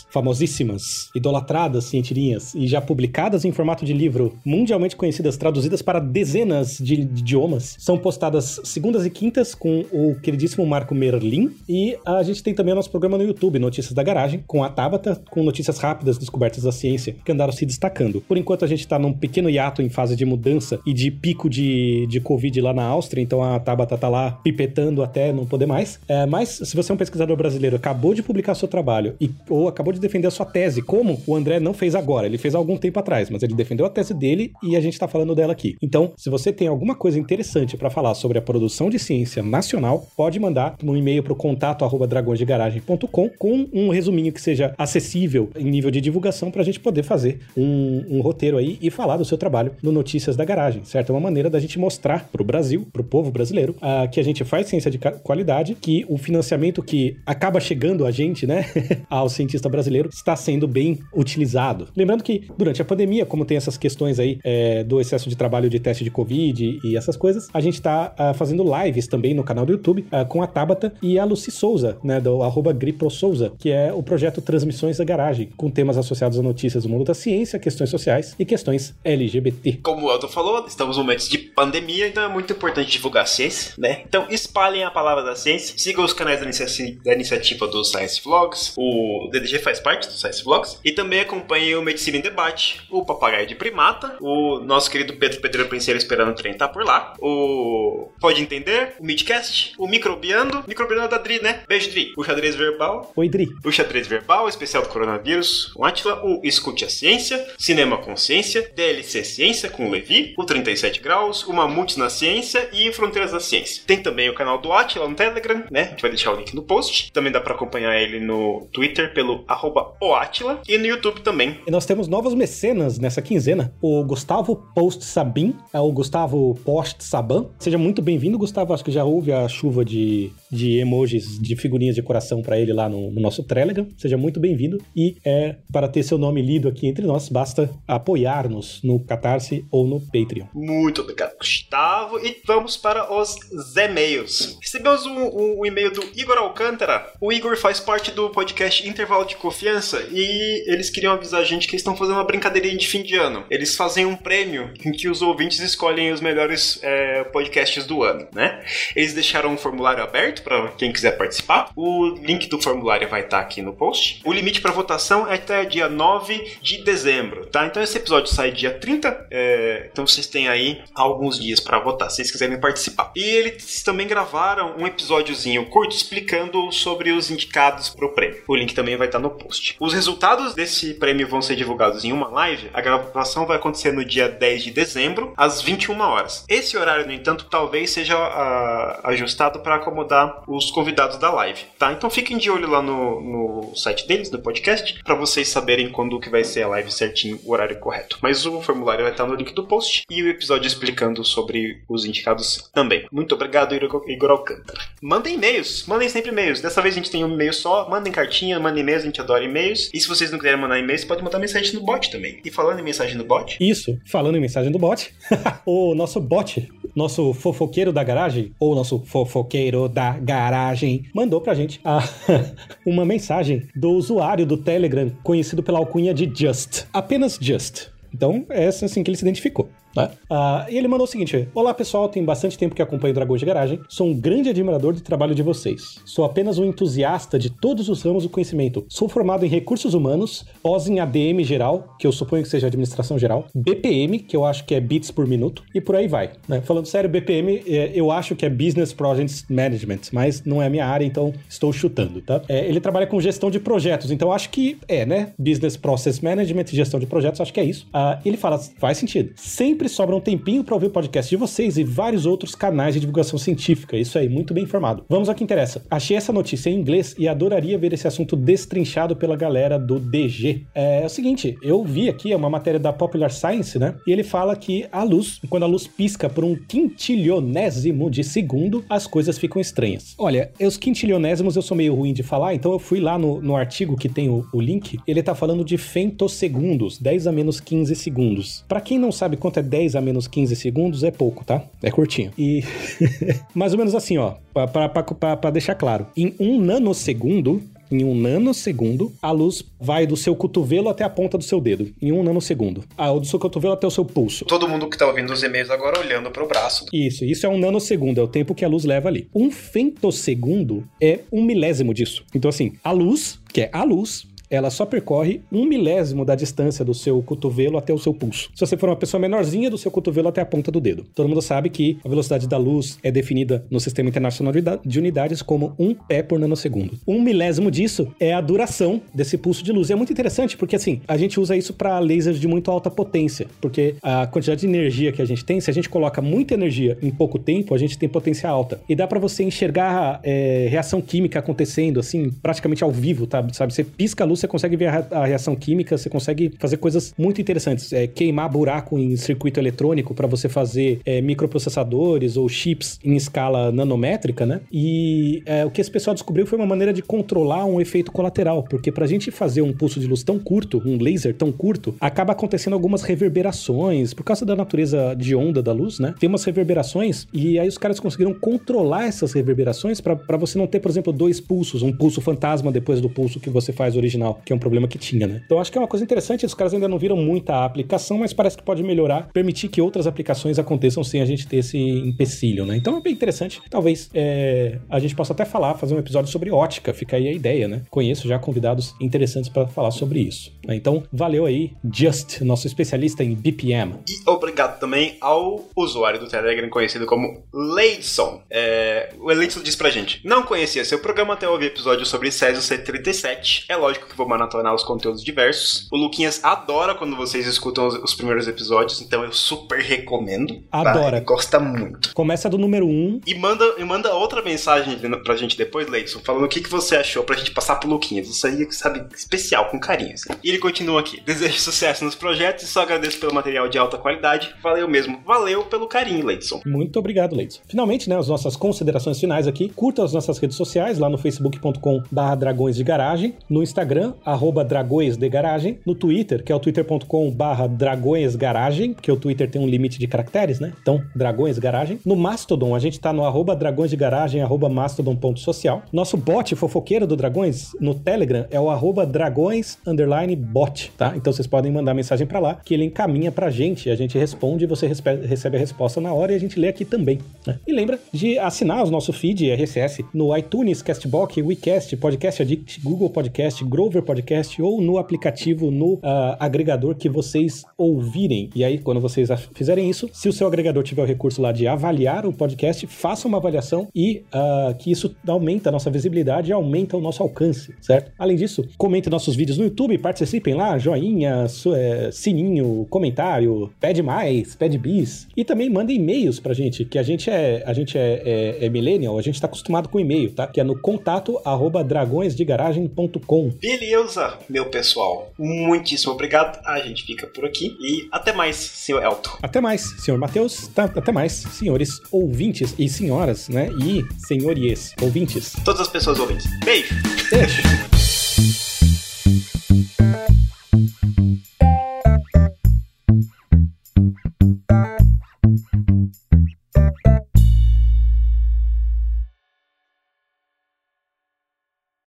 famosíssimas, idolatradas cientirinhas, e já publicadas em formato de livro, mundialmente conhecidas, traduzidas para dezenas de, de idiomas, são postadas segundas e quintas com o queridíssimo Marco Merlin. E a gente tem também o nosso programa no YouTube, Notícias da Garagem, com a Tabata, com notícias rápidas, descobertas da ciência, que andaram se destacando. Por enquanto a gente tá num pequeno hiato em fase de mudança e de pico de, de Covid lá na Áustria, então a Tabata tá lá pipetando até não poder mais. É, mas se você é um pesquisador brasileiro, acabou de publicar seu trabalho e, ou acabou de defender a sua tese, como o André não fez agora, ele fez há algum tempo atrás, mas ele defendeu a tese dele e a gente tá falando dela aqui. Então, se você tem alguma coisa interessante para falar sobre a produção de ciência nacional, pode mandar um e-mail pro contato arroba dragõesdegaragem.com com um resuminho que seja acessível em nível de divulgação pra gente poder fazer um, um roteiro aí e falar do seu trabalho no Notícias da Garagem, certo? É uma maneira da gente mostrar pro Brasil, pro povo brasileiro, ah, que a gente faz ciência de qualidade, que o financiamento que acaba chegando a gente, né, ao cientista brasileiro, está sendo bem utilizado. Lembrando que durante a pandemia, como tem essas questões aí é, do excesso de trabalho de teste de Covid e essas coisas, a gente está fazendo lives também no canal do YouTube ah, com a Tabata e a Lucy Souza, né, do arroba GriproSouza, que é o projeto Transmissões da Garagem, com temas associados a notícias do mundo da ciência, questões sociais e questões LGBT. Como o Elton falou, estamos em momentos de pandemia, então é muito importante divulgar a ciência, né? Então espalhem a palavra da ciência, sigam os canais da, inicia- da iniciativa do Science Vlogs, o DDG faz parte do Science Vlogs, e também acompanhem o Medicina em Debate, o Papagaio de Primata, o nosso querido Pedro Pedreiro Penseiro esperando o trem tá por lá, o Pode Entender, o Midcast, o Microbiando, Microbiando da Dri, né? Beijo, Dri. O Xadrez Verbal, Oi, Dri. o xadrez verbal, o especial do coronavírus, o Atila, o Escute a Ciência, Cinema Consciência, DLC Ciência com o Levi, o 37 Graus, o Mamutes na Ciência e o Fronteiras da Ciência. Tem também o canal do Atila no Telegram, né? A gente vai deixar o link no post. Também dá pra acompanhar ele no Twitter pelo arroba oatila e no YouTube também. E nós temos novos mecenas nessa quinzena. O Gustavo Post Sabin, é o Gustavo Post Saban. Seja muito bem-vindo, Gustavo. Acho que já houve a chuva de, de emojis, de figurinhas de coração para ele lá no, no nosso Telegram. Seja muito bem-vindo. E é para ter seu nome lido aqui entre nós, basta apoiar-nos no Catarse ou no Patreon. Muito obrigado, Gustavo. E vamos para os e-mails. Recebemos um, um- um e-mail do Igor Alcântara. O Igor faz parte do podcast Intervalo de Confiança e eles queriam avisar a gente que eles estão fazendo uma brincadeirinha de fim de ano. Eles fazem um prêmio em que os ouvintes escolhem os melhores é, podcasts do ano, né? Eles deixaram um formulário aberto para quem quiser participar. O link do formulário vai estar aqui no post. O limite para votação é até dia 9 de dezembro, tá? Então esse episódio sai dia 30, é, então vocês têm aí alguns dias para votar, se vocês quiserem participar. E eles também gravaram um episódiozinho curto explicando sobre os indicados pro prêmio. O link também vai estar no post. Os resultados desse prêmio vão ser divulgados em uma live. A gravação vai acontecer no dia 10 de dezembro, às 21 horas. Esse horário, no entanto, talvez seja ah, ajustado para acomodar os convidados da live, tá? Então fiquem de olho lá no, no site deles, do podcast, para vocês saberem quando que vai ser a live certinho, o horário correto. Mas o formulário vai estar no link do post e o episódio explicando sobre os indicados também. Muito obrigado, Igor Alcântara. Mandem e-mails, mandem sempre e-mails. Dessa vez a gente tem um e-mail só, mandem cartinha, mandem e-mails, a gente adora e-mails. E se vocês não quiserem mandar e-mails, pode mandar mensagem no bot também. E falando em mensagem no bot, Isso, falando em mensagem do bot, o nosso bot, nosso fofoqueiro da garagem, ou nosso fofoqueiro da garagem, mandou pra gente a- uma mensagem do usuário do Telegram, conhecido pela alcunha de Just. Apenas Just. Então, é assim que ele se identificou. Né? Ah, e ele mandou o seguinte: Olá pessoal, tem bastante tempo que acompanho Dragões de Garagem. Sou um grande admirador do trabalho de vocês. Sou apenas um entusiasta de todos os ramos do conhecimento. Sou formado em recursos humanos, pós em ADM geral, que eu suponho que seja administração geral, BPM, que eu acho que é bits por minuto, e por aí vai. né? Falando sério, BPM é, eu acho que é Business Projects Management, mas não é a minha área, então estou chutando, tá? É, ele trabalha com gestão de projetos, então acho que é, né? Business Process Management, gestão de projetos, acho que é isso. Ah, ele fala, faz sentido. Sempre sobra um tempinho para ouvir o podcast de vocês e vários outros canais de divulgação científica. Isso aí, muito bem informado. Vamos ao que interessa. Achei essa notícia em inglês e adoraria ver esse assunto destrinchado pela galera do DG. É, é o seguinte, eu vi aqui, é uma matéria da Popular Science, né? E ele fala que a luz, quando a luz pisca por um quintilionésimo de segundo, as coisas ficam estranhas. Olha, os quintilionésimos eu sou meio ruim de falar, então eu fui lá no, no artigo que tem o, o link, ele tá falando de femtosegundos, 10 a menos 15 segundos. Pra quem não sabe quanto é 10 a menos 15 segundos, é pouco, tá? É curtinho. E mais ou menos assim, ó, pra deixar claro. Em um nanossegundo, em um nanossegundo, a luz vai do seu cotovelo até a ponta do seu dedo. Em um nanossegundo. Ah, o do seu cotovelo até o seu pulso. todo mundo que tá ouvindo os e-mails agora olhando pro braço. Isso, isso é um nanossegundo, é o tempo que a luz leva ali. Um femtosegundo é um milésimo disso. Então, assim, a luz, que é a luz, ela só percorre um milésimo da distância do seu cotovelo até o seu pulso. Se você for uma pessoa menorzinha, do seu cotovelo até a ponta do dedo. Todo mundo sabe que a velocidade da luz é definida no Sistema Internacional de Uni- de Unidades como um pé por nanossegundo. Um milésimo disso é a duração desse pulso de luz. E é muito interessante porque, assim, a gente usa isso para lasers de muito alta potência, porque a quantidade de energia que a gente tem, se a gente coloca muita energia em pouco tempo, a gente tem potência alta. E dá para você enxergar é, reação química acontecendo, assim, praticamente ao vivo, tá? sabe? Você pisca a luz, você consegue ver a, a reação química, você consegue fazer coisas muito interessantes. É, queimar buraco em circuito eletrônico para você fazer é, microprocessadores ou chips em escala nanométrica, né? E é, o que esse pessoal descobriu foi uma maneira de controlar um efeito colateral, porque pra gente fazer um pulso de luz tão curto, um laser tão curto, acaba acontecendo algumas reverberações, por causa da natureza de onda da luz, né? Tem umas reverberações e aí os caras conseguiram controlar essas reverberações para você não ter, por exemplo, dois pulsos, um pulso fantasma depois do pulso que você faz original, que é um problema que tinha, né? Então acho que é uma coisa interessante, os caras ainda não viram muita aplicação, mas parece que pode melhorar, permitir que outras aplicações aconteçam sem a gente ter esse empecilho, né? Então é bem interessante. Talvez é, a gente possa até falar, fazer um episódio sobre ótica, fica aí a ideia, né? Conheço já convidados interessantes para falar sobre isso. né? Então valeu aí, Just, nosso especialista em BPM. E obrigado também ao usuário do Telegram conhecido como Leidson. É, o Leidson diz pra gente: Não conhecia seu programa até ouvir episódio sobre Césio C37. É lógico que vou maratonar os conteúdos diversos. O Luquinhas adora quando vocês escutam os, os primeiros episódios, então eu super recomendo. tá? Adora. Ele gosta muito. Começa do número 1. Um. E manda, e manda outra mensagem pra gente depois, Leidson, falando o que, que você achou pra gente passar pro Luquinhas. Isso aí, sabe, especial, com carinho. Assim. E ele continua aqui. Desejo sucesso nos projetos e só agradeço pelo material de alta qualidade. Valeu mesmo. Valeu pelo carinho, Leidson. Muito obrigado, Leidson. Finalmente, né, as nossas considerações finais aqui. Curta as nossas redes sociais lá no facebook.com barra dragões de garagem, no Instagram, arroba dragões de garagem, no Twitter, que é o twitter.com barra dragões garagem, porque o Twitter tem um limite de caracteres, né? Então, dragões garagem. No Mastodon, a gente tá no arroba dragões de garagem, arroba mastodon.social. Nosso bot fofoqueiro do Dragões no Telegram é o arroba dragões underline bot, tá? Então vocês podem mandar mensagem pra lá, que ele encaminha pra gente, a gente responde você recebe a resposta na hora e a gente lê aqui também. né? E lembra de assinar o nosso feed RSS no iTunes, Castbox, WeCast, Podcast Addict, Google Podcast, Grover Podcast ou no aplicativo, no ah, agregador que vocês ouvirem. E aí, quando vocês fizerem isso, se o seu agregador tiver o recurso lá de avaliar o podcast, faça uma avaliação e ah, que isso aumenta a nossa visibilidade e aumenta o nosso alcance, certo? Além disso, comentem nossos vídeos no YouTube, participem lá, joinha, su- é, sininho, comentário, pede mais, pede bis. E também mandem e-mails pra gente, que a gente é, a gente é, é, é millennial, a gente tá acostumado com e-mail, tá? Que é no contato arroba dragõesdegaragem.com. Beleza, certeza, meu pessoal. Muitíssimo obrigado. A gente fica por aqui e até mais, senhor Elton. Até mais, senhor Matheus. Tá, até mais, senhores ouvintes e senhoras, né? E senhores ouvintes. Todas as pessoas ouvintes. Beijo. Beijo.